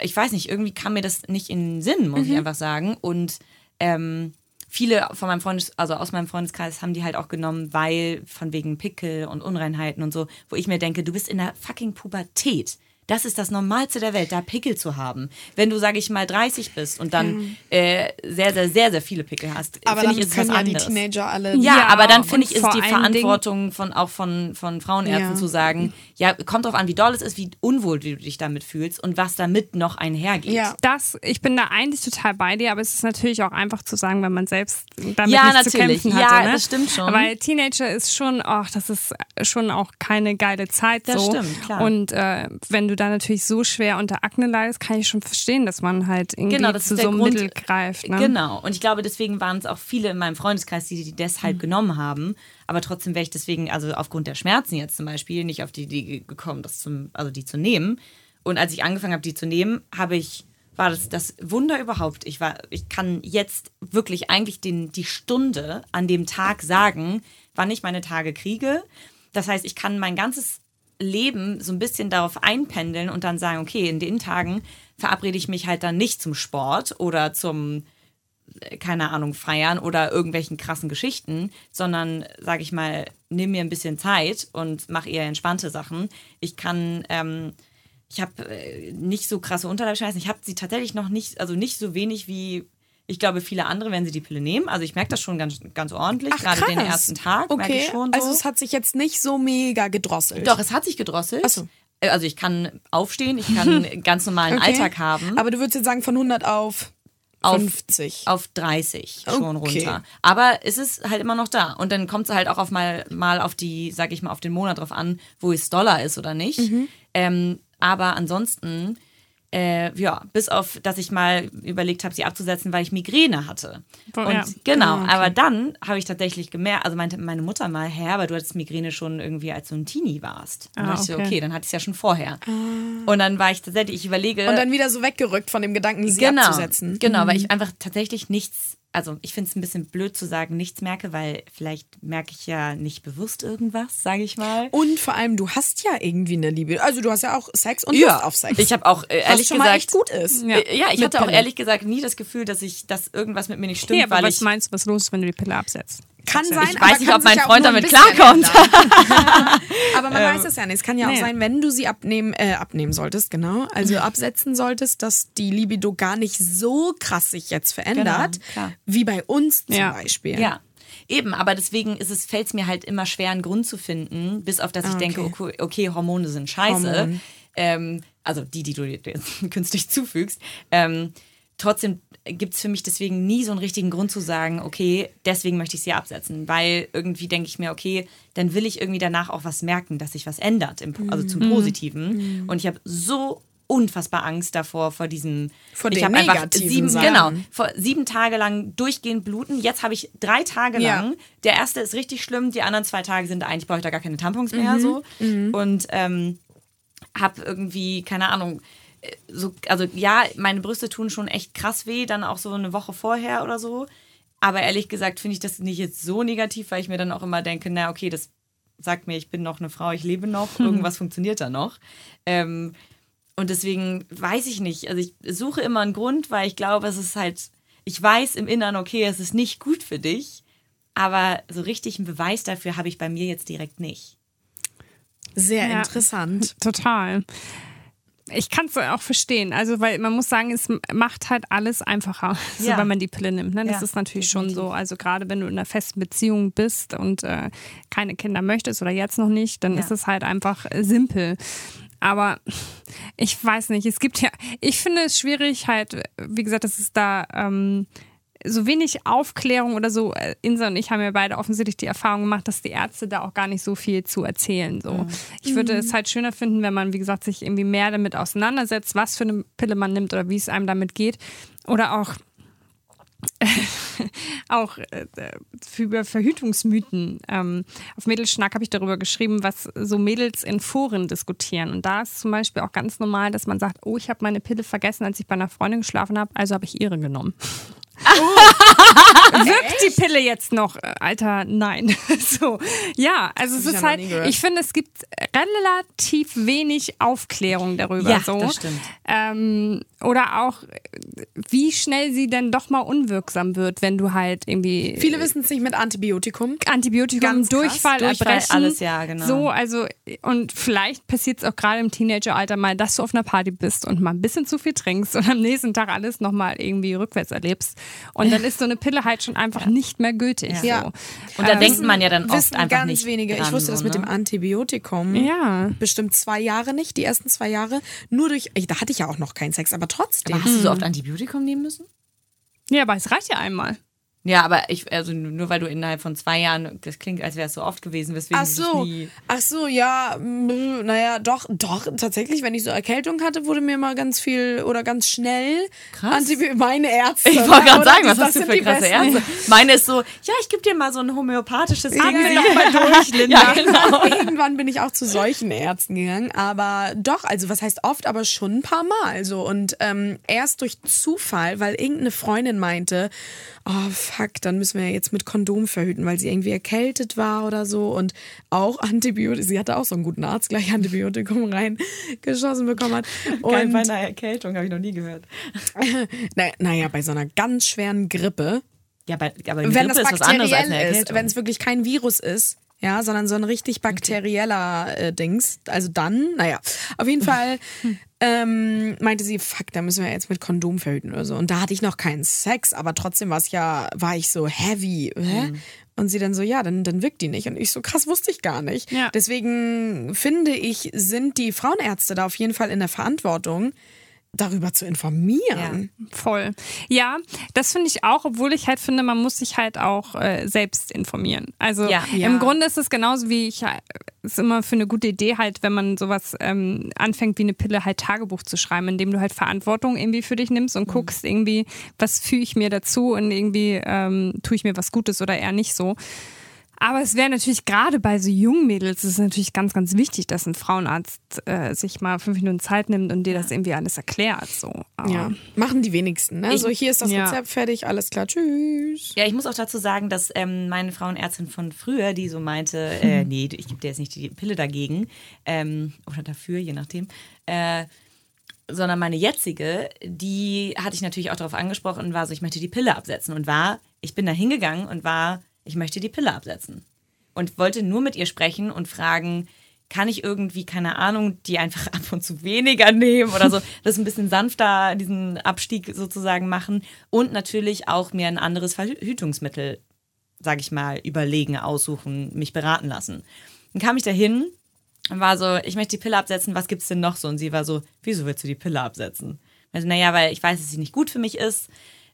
ich weiß nicht, irgendwie kam mir das nicht in den Sinn, muss Mhm. ich einfach sagen. Und ähm, viele von meinem Freundes, also aus meinem Freundeskreis haben die halt auch genommen, weil von wegen Pickel und Unreinheiten und so, wo ich mir denke, du bist in der fucking Pubertät. Das ist das Normalste der Welt, da Pickel zu haben. Wenn du, sage ich mal, 30 bist und dann äh, sehr, sehr, sehr, sehr viele Pickel hast, Aber finde dann ich, ist können ja die anderes. Teenager alle. Ja, Ja, aber dann finde ich, ist die Verantwortung von auch von, von Frauenärzten Ja. zu sagen, ja, kommt drauf an, wie doll es ist, wie unwohl du dich damit fühlst und was damit noch einhergeht. Ja. Das, ich bin da eigentlich total bei dir, aber es ist natürlich auch einfach zu sagen, wenn man selbst damit Ja, nicht zu natürlich. kämpfen Ja, hatte. Ne? das stimmt schon. Weil Teenager ist schon, ach, das ist schon auch keine geile Zeit Das so. stimmt, klar. Und äh, wenn du da natürlich so schwer unter Akne leidest, kann ich schon verstehen, dass man halt irgendwie Genau, das zu so einem Grund. Mittel greift. Ne? Genau. Und ich glaube, deswegen waren es auch viele in meinem Freundeskreis, die die Mhm. deshalb genommen haben. Aber trotzdem wäre ich deswegen, also aufgrund der Schmerzen jetzt zum Beispiel, nicht auf die Idee gekommen, das zum, also die zu nehmen. Und als ich angefangen habe, die zu nehmen, habe ich war das das Wunder überhaupt. Ich war, ich kann jetzt wirklich eigentlich den, die Stunde an dem Tag sagen, wann ich meine Tage kriege. Das heißt, ich kann mein ganzes Leben so ein bisschen darauf einpendeln und dann sagen, okay, in den Tagen verabrede ich mich halt dann nicht zum Sport oder zum, äh, keine Ahnung, feiern oder irgendwelchen krassen Geschichten, sondern, sage ich mal, nimm mir ein bisschen Zeit und mach eher entspannte Sachen. Ich kann, ähm, ich habe äh, nicht so krasse Unterleibsschmerzen. Ich habe sie tatsächlich noch nicht, also nicht so wenig wie, ich glaube, viele andere, wenn sie die Pille nehmen. Also ich merke das schon ganz, ganz ordentlich, Ach, gerade den krass. ersten Tag merke Okay, ich schon so. also es hat sich jetzt nicht so mega gedrosselt. Doch, es hat sich gedrosselt. Ach so. Also ich kann aufstehen, ich kann einen (laughs) ganz normalen Okay. Alltag haben. Aber du würdest jetzt sagen von 100 auf, Auf- 50. auf 30 schon Okay. runter. Aber es ist halt immer noch da. Und dann kommt es halt auch auf mal, mal auf die, sag ich mal, auf den Monat drauf an, wo es Dollar ist oder nicht. Mhm. Ähm, aber ansonsten, äh, ja, bis auf, dass ich mal überlegt habe, sie abzusetzen, weil ich Migräne hatte. Boah, Und ja. genau, Ah, okay. aber dann habe ich tatsächlich gemerkt, also meinte meine Mutter mal, hä, aber du hattest Migräne schon irgendwie, als du ein Teenie warst. Und Ah, dann dachte ich so, okay. okay, dann hatte ich es ja schon vorher. Und dann war ich tatsächlich, ich überlege. Und dann wieder so weggerückt von dem Gedanken, sie genau, abzusetzen. Genau, weil ich einfach tatsächlich nichts, also ich finde es ein bisschen blöd zu sagen, nichts merke, weil vielleicht merke ich ja nicht bewusst irgendwas, sage ich mal. Und vor allem, du hast ja irgendwie eine Liebe. Also du hast ja auch Sex und Ja, Lust auf Sex. ich habe auch äh, was ehrlich schon gesagt, mal echt gut ist. Ja. Äh, ja, ich Mit hatte auch Pille. ehrlich gesagt nie das Gefühl, dass ich, dass irgendwas mit mir nicht stimmt, Okay, aber weil was ich meinst du, was los ist, wenn du die Pille absetzt? Kann sein, ich weiß nicht, ob mein Freund damit klarkommt. (laughs) aber man Ähm, weiß es ja nicht. Es kann ja auch nee. sein, wenn du sie abnehmen, äh, abnehmen solltest, genau, also absetzen solltest, dass die Libido gar nicht so krass sich jetzt verändert, Genau, wie bei uns zum Ja. Beispiel. Ja. Eben, aber deswegen ist es, fällt es mir halt immer schwer, einen Grund zu finden, bis auf dass ich Ah, denke, okay. okay, okay Hormone sind scheiße. Hormone. Ähm, also die, die du dir jetzt (laughs) künstlich zufügst. Ähm, trotzdem gibt es für mich deswegen nie so einen richtigen Grund zu sagen, okay, deswegen möchte ich sie absetzen. Weil irgendwie denke ich mir, okay, dann will ich irgendwie danach auch was merken, dass sich was ändert, im, also zum Positiven. Und ich habe so unfassbar Angst davor, vor diesem Vor ich habe einfach sieben, Sachen. genau, vor sieben Tage lang durchgehend bluten. Jetzt habe ich drei Tage Ja. lang. Der erste ist richtig schlimm, die anderen zwei Tage sind eigentlich brauche ich da gar keine Tampons mehr so. Und ähm, habe irgendwie keine Ahnung. So, also ja, meine Brüste tun schon echt krass weh, dann auch so eine Woche vorher oder so. Aber ehrlich gesagt finde ich das nicht jetzt so negativ, weil ich mir dann auch immer denke, na okay, das sagt mir, ich bin noch eine Frau, ich lebe noch, (laughs) irgendwas funktioniert da noch. Ähm, und deswegen weiß ich nicht. Also ich suche immer einen Grund, weil ich glaube, es ist halt, ich weiß im Inneren, okay, es ist nicht gut für dich. Aber so richtig einen Beweis dafür habe ich bei mir jetzt direkt nicht. Sehr Ja. interessant. (laughs) Total. Ich kann es auch verstehen. Also, weil man muss sagen, es macht halt alles einfacher, (laughs) so, Ja. wenn man die Pille nimmt. Ne? Das Ja, ist natürlich schon definitiv. so. Also, gerade wenn du in einer festen Beziehung bist und äh, keine Kinder möchtest oder jetzt noch nicht, dann Ja. ist es halt einfach äh, simpel. Aber ich weiß nicht, es gibt ja, ich finde es schwierig, halt, wie gesagt, dass es da ähm, so wenig Aufklärung oder so. Äh, Insa und ich haben ja beide offensichtlich die Erfahrung gemacht, dass die Ärzte da auch gar nicht so viel zu erzählen. So. Ich würde es halt schöner finden, wenn man, wie gesagt, sich irgendwie mehr damit auseinandersetzt, was für eine Pille man nimmt oder wie es einem damit geht. Oder auch (laughs) auch äh, über Verhütungsmythen. Ähm, auf Mädelschnack habe ich darüber geschrieben, was so Mädels in Foren diskutieren. Und da ist zum Beispiel auch ganz normal, dass man sagt, oh, ich habe meine Pille vergessen, als ich bei einer Freundin geschlafen habe, also habe ich ihre genommen. (laughs) Wirkt die Pille jetzt noch? Äh, Alter, nein. (laughs) so, ja, also es ist halt, ich finde, es gibt relativ wenig Aufklärung darüber. Ja, so. das stimmt. Ähm, oder auch, wie schnell sie dann doch mal unwirksam wird, wenn du halt irgendwie Viele wissen es nicht mit Antibiotikum. Antibiotikum, Ganz krass. Durchfall, Durchfall, Erbrechen. alles, ja, genau. So, also, und vielleicht passiert es auch gerade im Teenageralter mal, dass du auf einer Party bist und mal ein bisschen zu viel trinkst und am nächsten Tag alles nochmal irgendwie rückwärts erlebst. Und dann ist so eine Pille halt schon einfach nicht mehr gültig. Ja. So. Und da Ähm, denkt man ja dann oft Wissen einfach ganz nicht wenige. dran, ich wusste das mit ne? dem Antibiotikum. Ja. Bestimmt zwei Jahre nicht, die ersten zwei Jahre. Nur durch, da hatte ich ja auch noch keinen Sex, aber trotzdem. Aber hast du so oft Antibiotikum nehmen müssen? Ja, aber es reicht ja einmal. Ja, aber ich, also nur weil du innerhalb von zwei Jahren, das klingt, als wäre es so oft gewesen, weswegen Ach so, nie. ach so, ja, mm, naja, doch, doch, tatsächlich, wenn ich so Erkältung hatte, wurde mir mal ganz viel oder ganz schnell Krass. Antibiotikum, meine Ärzte. Ich wollte gerade oder? sagen, was Das hast du für krasse. Ärzte? Meine ist so, ja, ich gebe dir mal so ein homöopathisches Ding. Atme Ja, noch mal (laughs) durch, Linda. Ja, genau. (laughs) (laughs) Irgendwann bin ich auch zu solchen Ärzten gegangen, aber doch, also was heißt oft, aber schon ein paar Mal so und ähm, erst durch Zufall, weil irgendeine Freundin meinte, oh fuck, dann müssen wir ja jetzt mit Kondom verhüten, weil sie irgendwie erkältet war oder so. Und auch Antibiotikum, sie hatte auch so einen guten Arzt, gleich Antibiotikum reingeschossen bekommen hat. (laughs) Geil, bei einer Erkältung habe ich noch nie gehört. (laughs) na, naja, bei so einer ganz schweren Grippe. Ja, bei, aber wenn Grippe das ist was anderes als eine ist, wenn es wirklich kein Virus ist, ja, sondern so ein richtig bakterieller äh, Dings, also dann, naja, auf jeden (laughs) Fall ähm, meinte sie, fuck, da müssen wir jetzt mit Kondom verhüten oder so. Und da hatte ich noch keinen Sex, aber trotzdem war es ja, war ich so heavy. Hä? Mhm. Und sie dann so, ja, dann, dann wirkt die nicht. Und ich so, krass, wusste ich gar nicht. Ja. Deswegen finde ich, sind die Frauenärzte da auf jeden Fall in der Verantwortung, darüber zu informieren. Voll. Ja, das finde ich auch, obwohl ich halt finde, man muss sich halt auch äh, selbst informieren. Also Ja. Ja. im Grunde ist es genauso wie ich, äh, ist immer für eine gute Idee halt, wenn man sowas ähm, anfängt wie eine Pille, halt Tagebuch zu schreiben, indem du halt Verantwortung irgendwie für dich nimmst und guckst irgendwie, was fühle ich mir dazu und irgendwie ähm, tue ich mir was Gutes oder eher nicht so. Aber es wäre natürlich gerade bei so jungen Mädels ist es natürlich ganz, ganz wichtig, dass ein Frauenarzt äh, sich mal fünf Minuten Zeit nimmt und dir das irgendwie alles erklärt. So. Aber- Ja, machen die wenigsten. Ne? Ich- so, hier ist das Ja. Rezept fertig, alles klar, tschüss. Ja, ich muss auch dazu sagen, dass ähm, meine Frauenärztin von früher, die so meinte, äh, Hm. nee, ich gebe dir jetzt nicht die Pille dagegen ähm, oder dafür, je nachdem, äh, sondern meine jetzige, die hatte ich natürlich auch darauf angesprochen und war so, ich möchte die Pille absetzen und war, ich bin da hingegangen und war ich möchte die Pille absetzen. Und wollte nur mit ihr sprechen und fragen, kann ich irgendwie, keine Ahnung, die einfach (laughs) ab und zu weniger nehmen oder so, (laughs) das ein bisschen sanfter, diesen Abstieg sozusagen machen und natürlich auch mir ein anderes Verhütungsmittel, sag ich mal, überlegen, aussuchen, mich beraten lassen. Dann kam ich dahin und war so, ich möchte die Pille absetzen, was gibt's denn noch so? Und sie war so, wieso willst du die Pille absetzen? Also, naja, weil ich weiß, dass sie nicht gut für mich ist.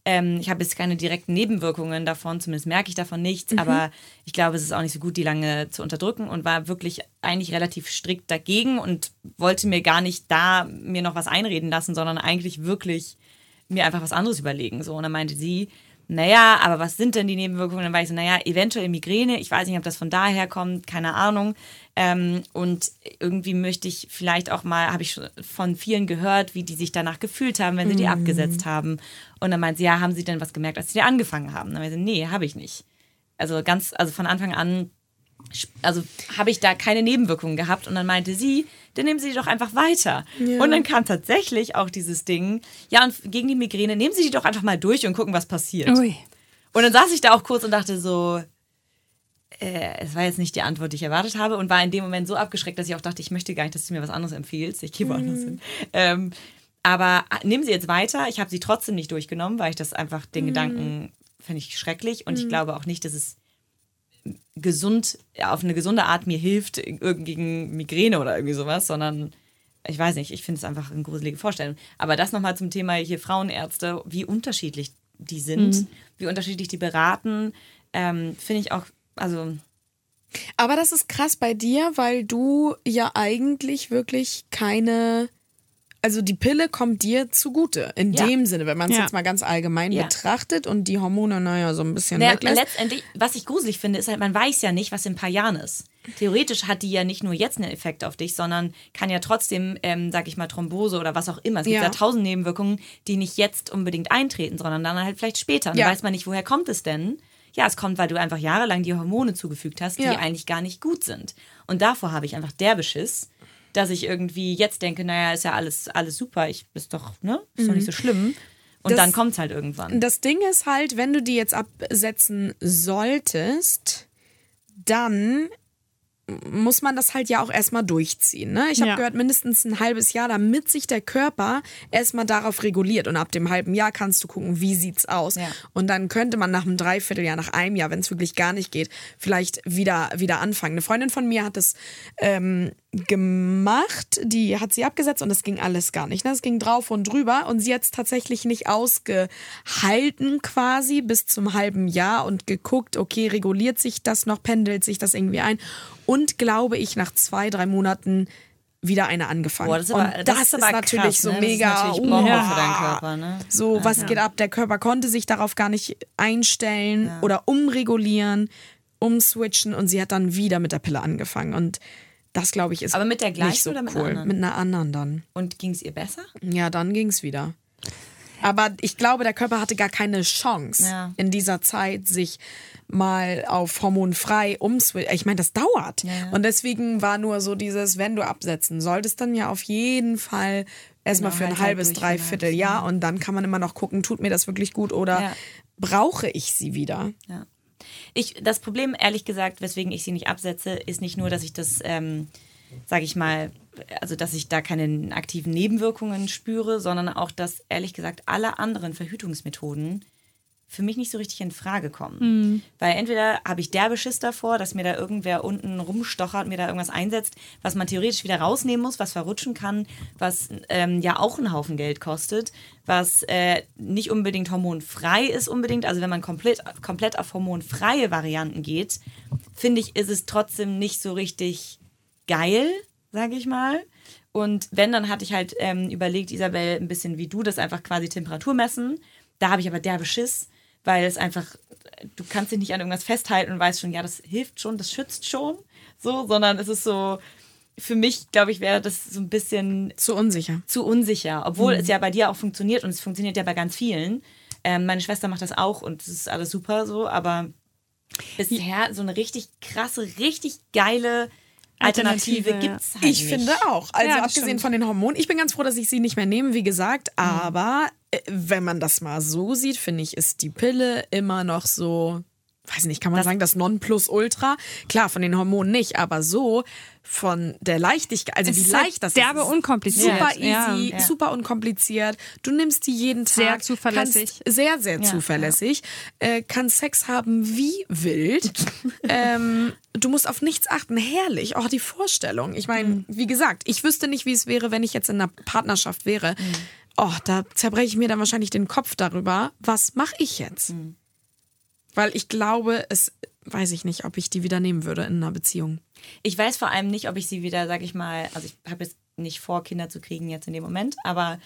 Ähm, ich habe jetzt keine direkten Nebenwirkungen davon, zumindest merke ich davon nichts, mhm. aber ich glaube, es ist auch nicht so gut, die lange zu unterdrücken und war wirklich eigentlich relativ strikt dagegen und wollte mir gar nicht da mir noch was einreden lassen, sondern eigentlich wirklich mir einfach was anderes überlegen. So, und dann meinte sie, naja, aber was sind denn die Nebenwirkungen? Dann war ich so, naja, eventuell Migräne. Ich weiß nicht, ob das von daher kommt, keine Ahnung. Ähm, und irgendwie möchte ich vielleicht auch mal, habe ich schon von vielen gehört, wie die sich danach gefühlt haben, wenn sie die mhm. abgesetzt haben. Und dann meint sie, ja, haben sie denn was gemerkt, als sie die angefangen haben? Dann meinte sie, nee, habe ich nicht. Also ganz, also von Anfang an also habe ich da keine Nebenwirkungen gehabt. Und dann meinte sie, dann nehmen Sie die doch einfach weiter. Ja. Und dann kam tatsächlich auch dieses Ding, ja, und gegen die Migräne nehmen Sie die doch einfach mal durch und gucken, was passiert. Ui. Und dann saß ich da auch kurz und dachte so, äh, es war jetzt nicht die Antwort, die ich erwartet habe und war in dem Moment so abgeschreckt, dass ich auch dachte, ich möchte gar nicht, dass du mir was anderes empfiehlst. Ich gehe woanders mhm. hin. Ähm, aber nehmen Sie jetzt weiter. Ich habe sie trotzdem nicht durchgenommen, weil ich das einfach den mhm. Gedanken finde ich schrecklich und mhm. ich glaube auch nicht, dass es gesund, auf eine gesunde Art mir hilft gegen Migräne oder irgendwie sowas, sondern ich weiß nicht, ich finde es einfach eine gruselige Vorstellung. Aber das nochmal zum Thema hier Frauenärzte, wie unterschiedlich die sind, mhm. wie unterschiedlich die beraten, ähm, finde ich auch, also. Aber das ist krass bei dir, weil du ja eigentlich wirklich keine also die Pille kommt dir zugute. In ja. dem Sinne, wenn man es ja. jetzt mal ganz allgemein ja. betrachtet und die Hormone, naja, so ein bisschen naja, weglässt. Letztendlich, was ich gruselig finde, ist halt, man weiß ja nicht, was in ein paar Jahren ist. Theoretisch hat die ja nicht nur jetzt einen Effekt auf dich, sondern kann ja trotzdem, ähm, sag ich mal, Thrombose oder was auch immer. Es gibt ja tausend Nebenwirkungen, die nicht jetzt unbedingt eintreten, sondern dann halt vielleicht später. Und dann weiß man nicht, woher kommt es denn? Ja, es kommt, weil du einfach jahrelang die Hormone zugefügt hast, die eigentlich gar nicht gut sind. Und davor habe ich einfach der Beschiss dass ich irgendwie jetzt denke, naja, ist ja alles, alles super, ich ist doch, ne? Ist doch nicht so mhm. schlimm. Und das, dann kommt es halt irgendwann. Das Ding ist halt, wenn du die jetzt absetzen solltest, dann muss man das halt ja auch erstmal durchziehen. Ne? Ich habe ja. gehört, mindestens ein halbes Jahr, damit sich der Körper erstmal darauf reguliert. Und ab dem halben Jahr kannst du gucken, wie sieht's aus. Ja. Und dann könnte man nach einem Dreivierteljahr, nach einem Jahr, wenn es wirklich gar nicht geht, vielleicht wieder, wieder anfangen. Eine Freundin von mir hat das ähm, gemacht, die hat sie abgesetzt und es ging alles gar nicht. Ne? Es ging drauf und drüber und sie hat es tatsächlich nicht ausgehalten quasi bis zum halben Jahr und geguckt, okay, reguliert sich das noch, pendelt sich das irgendwie ein und glaube ich nach zwei, drei Monaten wieder eine angefangen. Boah, das ist, aber, das, das ist, ist natürlich krass, so ne? mega natürlich uh, ja. für deinen Körper. Ne? So, ja, was ja. geht ab? Der Körper konnte sich darauf gar nicht einstellen oder umregulieren, umswitchen und sie hat dann wieder mit der Pille angefangen und das glaube ich ist Aber mit der gleichen so oder mit cool. einer anderen? Mit einer anderen dann. Und ging es ihr besser? Ja, dann ging es wieder. Aber ich glaube, der Körper hatte gar keine Chance ja. in dieser Zeit, sich mal auf hormonfrei umswitchen. Ich meine, das dauert. Ja, ja. Und deswegen war nur so dieses, wenn du absetzen solltest, dann ja auf jeden Fall erstmal genau, für ein halt halbes, dreiviertel Jahr und dann kann man immer noch gucken, tut mir das wirklich gut oder brauche ich sie wieder? Ja. Ich, das Problem, ehrlich gesagt, weswegen ich sie nicht absetze, ist nicht nur, dass ich das, ähm, sage ich mal, also dass ich da keine aktiven Nebenwirkungen spüre, sondern auch, dass ehrlich gesagt alle anderen Verhütungsmethoden für mich nicht so richtig in Frage kommen. Mhm. Weil entweder habe ich derbe Schiss davor, dass mir da irgendwer unten rumstochert, mir da irgendwas einsetzt, was man theoretisch wieder rausnehmen muss, was verrutschen kann, was ähm, ja auch einen Haufen Geld kostet, was äh, nicht unbedingt hormonfrei ist unbedingt. Also wenn man komplett, komplett auf hormonfreie Varianten geht, finde ich, ist es trotzdem nicht so richtig geil, sage ich mal. Und wenn, dann hatte ich halt ähm, überlegt, Isabel, ein bisschen wie du, das einfach quasi Temperatur messen. Da habe ich aber derbe Schiss, weil es einfach, du kannst dich nicht an irgendwas festhalten und weißt schon, ja, das hilft schon, das schützt schon, so, sondern es ist so, für mich, glaube ich, wäre das so ein bisschen zu unsicher. Zu unsicher, obwohl mhm. es ja bei dir auch funktioniert und es funktioniert ja bei ganz vielen. Ähm, meine Schwester macht das auch und es ist alles super so, aber bisher so eine richtig krasse, richtig geile Alternative, Alternative gibt es halt Ich nicht. finde auch. Also ja, abgesehen stimmt. von den Hormonen. Ich bin ganz froh, dass ich sie nicht mehr nehme, wie gesagt. Mhm. Aber äh, wenn man das mal so sieht, finde ich, ist die Pille immer noch so weiß nicht, kann man Das- sagen, das Nonplusultra. Klar, von den Hormonen nicht, aber so von der Leichtigkeit, also Es wie ist halt leicht das derbe ist. unkompliziert. Super easy, Ja. Ja. super unkompliziert. Du nimmst die jeden Tag. Sehr zuverlässig. Sehr, sehr zuverlässig. Äh, kannst Sex haben wie wild. (laughs) ähm, du musst auf nichts achten. Herrlich. Oh, die Vorstellung. Ich meine, Mhm. wie gesagt, ich wüsste nicht, wie es wäre, wenn ich jetzt in einer Partnerschaft wäre. Mhm. Oh, da zerbreche ich mir dann wahrscheinlich den Kopf darüber. Was mache ich jetzt? Mhm. Weil ich glaube, es weiß ich nicht, ob ich die wieder nehmen würde in einer Beziehung. Ich weiß vor allem nicht, ob ich sie wieder, sag ich mal, also ich habe jetzt nicht vor, Kinder zu kriegen jetzt in dem Moment, aber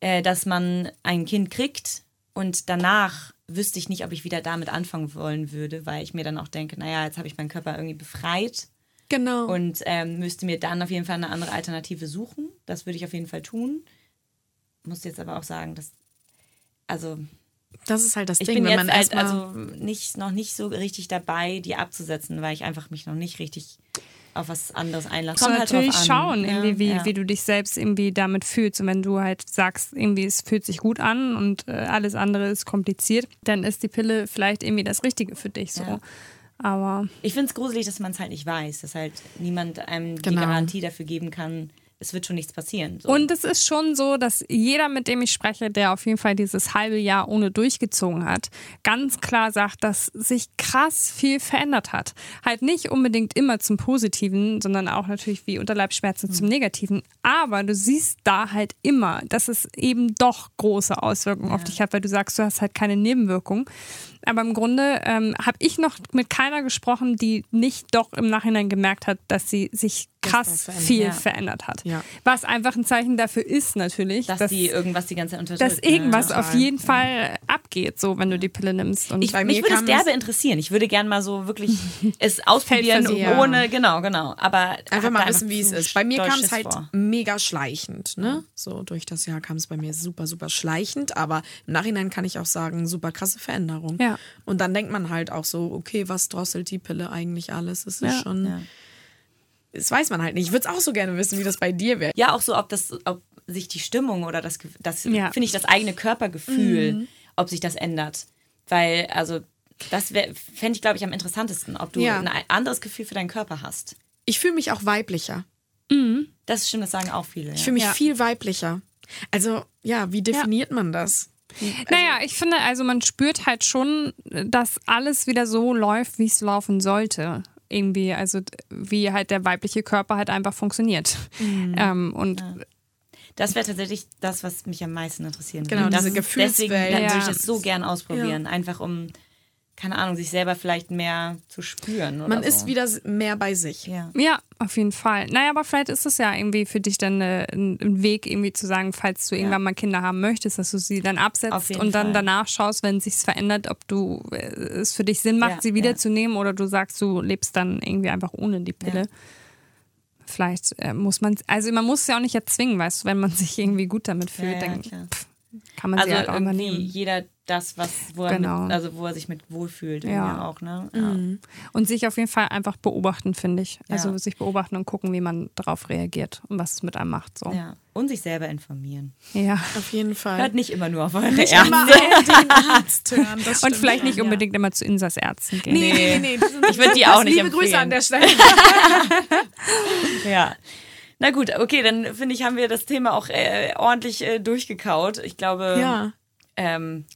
äh, dass man ein Kind kriegt und danach wüsste ich nicht, ob ich wieder damit anfangen wollen würde, weil ich mir dann auch denke, naja, jetzt habe ich meinen Körper irgendwie befreit Genau. und ähm, müsste mir dann auf jeden Fall eine andere Alternative suchen. Das würde ich auf jeden Fall tun. Muss jetzt aber auch sagen, dass also das ist halt das ich Ding, bin wenn jetzt man halt erstmal also nicht, noch nicht so richtig dabei, die abzusetzen, weil ich einfach mich noch nicht richtig auf was anderes einlasse. Kommt halt natürlich drauf an. schauen, Ja, wie, ja. wie du dich selbst irgendwie damit fühlst. Und wenn du halt sagst, irgendwie es fühlt sich gut an und äh, alles andere ist kompliziert, dann ist die Pille vielleicht irgendwie das Richtige für dich so. Ja. Aber Ich finde es gruselig, dass man es halt nicht weiß, dass halt niemand einem die Genau. Garantie dafür geben kann, es wird schon nichts passieren. So. Und es ist schon so, dass jeder, mit dem ich spreche, der auf jeden Fall dieses halbe Jahr ohne durchgezogen hat, ganz klar sagt, dass sich krass viel verändert hat. Halt nicht unbedingt immer zum Positiven, sondern auch natürlich wie Unterleibsschmerzen zum Negativen. Aber du siehst da halt immer, dass es eben doch große Auswirkungen auf dich hat, weil du sagst, du hast halt keine Nebenwirkungen. Aber im Grunde ähm, habe ich noch mit keiner gesprochen, die nicht doch im Nachhinein gemerkt hat, dass sie sich krass verändert. viel Ja. verändert hat. Ja. Was einfach ein Zeichen dafür ist natürlich, dass, dass, die irgendwas die ganze Zeit unterdrückt. dass irgendwas ne? auf jeden Fall abgeht, so wenn du die Pille nimmst. Und Ich, Bei mich würde es derbe interessieren. Ich würde gerne mal so wirklich (laughs) es ausprobieren, Feldversuch. ohne, genau, genau. Aber Einfach mal wissen, wie es ist. Bei mir kam es halt vor. mega schleichend, ne? So durch das Jahr kam es bei mir super, super schleichend, aber im Nachhinein kann ich auch sagen, super krasse Veränderung. Ja. Und dann denkt man halt auch so, okay, was drosselt die Pille eigentlich alles? Es ist Ja. schon, Ja. Das weiß man halt nicht. Ich würde es auch so gerne wissen, wie das bei dir wäre. Ja, auch so, ob das, ob sich die Stimmung oder das, das Ja. finde ich, das eigene Körpergefühl, Mhm. ob sich das ändert. Weil, also, das fände ich, glaube ich, am interessantesten, ob du Ja. ein anderes Gefühl für deinen Körper hast. Ich fühle mich auch weiblicher. Das stimmt, das sagen auch viele. Ich Ja. fühle mich Ja. viel weiblicher. Also, ja, wie definiert man das? naja, ich finde, also man spürt halt schon, dass alles wieder so läuft, wie es laufen sollte. Irgendwie, also wie halt der weibliche Körper halt einfach funktioniert. (laughs) Ähm, und Das wäre tatsächlich das, was mich am meisten interessieren würde. Genau, das, diese Deswegen Gefühlswelt. dann würde ich Ja. das so gern ausprobieren. Einfach um, keine Ahnung, sich selber vielleicht mehr zu spüren. Oder Man so. ist wieder mehr bei sich. Ja. Ja, auf jeden Fall. Naja, aber vielleicht ist es ja irgendwie für dich dann äh, ein Weg, irgendwie zu sagen, falls du irgendwann mal Kinder haben möchtest, dass du sie dann absetzt und dann Fall. danach schaust, wenn es sich verändert, ob du äh, es für dich Sinn macht, Ja, sie ja. wiederzunehmen oder du sagst, du lebst dann irgendwie einfach ohne die Pille. Ja. Vielleicht äh, muss man, also man muss es ja auch nicht erzwingen, weißt du, wenn man sich irgendwie gut damit fühlt, Ja, ja, dann pff, kann man Also sie halt auch irgendwie übernehmen. jeder das, was, wo er, Genau. mit, also wo er sich mit wohlfühlt, Ja. auch, ne? Ja. Und sich auf jeden Fall einfach beobachten, finde ich. Also Ja. sich beobachten und gucken, wie man darauf reagiert und was es mit einem macht. So. ja. Und sich selber informieren. ja. Auf jeden Fall. Hört nicht immer nur auf eure nicht Ärzte. immer auf den Arzt hören. Das (laughs) Und vielleicht nicht unbedingt immer zu Insas Ärzten gehen. Nee, nee, nee. sind- Ich würde die auch nicht Liebe empfehlen. Grüße an der Stelle. (laughs) Ja. Na gut, okay, dann finde ich, haben wir das Thema auch äh, ordentlich äh, durchgekaut. Ich glaube, Ja, ähm,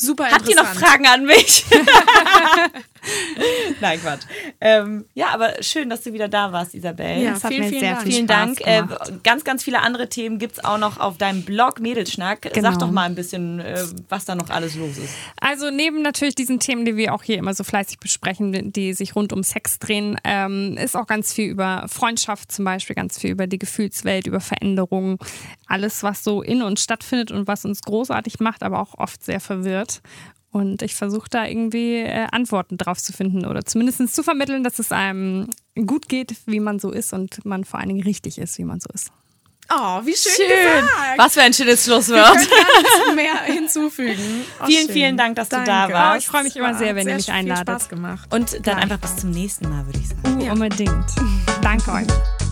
super habt ihr noch. Fragen an mich? (laughs) (laughs) Nein, Quatsch. Ähm, ja, aber schön, dass du wieder da warst, Isabel. Ja, Das hat vielen, mir vielen sehr Dank. viel Vielen Spaß Dank. Äh, gemacht. ganz, ganz viele andere Themen gibt es auch noch auf deinem Blog Mädelschnack. Genau. Sag doch mal ein bisschen, äh, was da noch alles los ist. Also neben natürlich diesen Themen, die wir auch hier immer so fleißig besprechen, die sich rund um Sex drehen, ähm, ist auch ganz viel über Freundschaft zum Beispiel, ganz viel über die Gefühlswelt, über Veränderungen, alles, was so in uns stattfindet und was uns großartig macht, aber auch oft sehr verwirrt. Und ich versuche da irgendwie äh, Antworten drauf zu finden oder zumindest zu vermitteln, dass es einem gut geht, wie man so ist und man vor allen Dingen richtig ist, wie man so ist. Oh, wie schön, gesagt. Was für ein schönes Wir Schlusswort. nichts mehr hinzufügen. (laughs) Oh, Vielen, schön. vielen Dank, dass du da Danke. warst. Oh, ich freue mich immer sehr, wenn ihr hat mich sehr viel einladet. Spaß gemacht. Und dann einfach bis zum nächsten Mal, würde ich sagen. Uh, Unbedingt. Danke euch.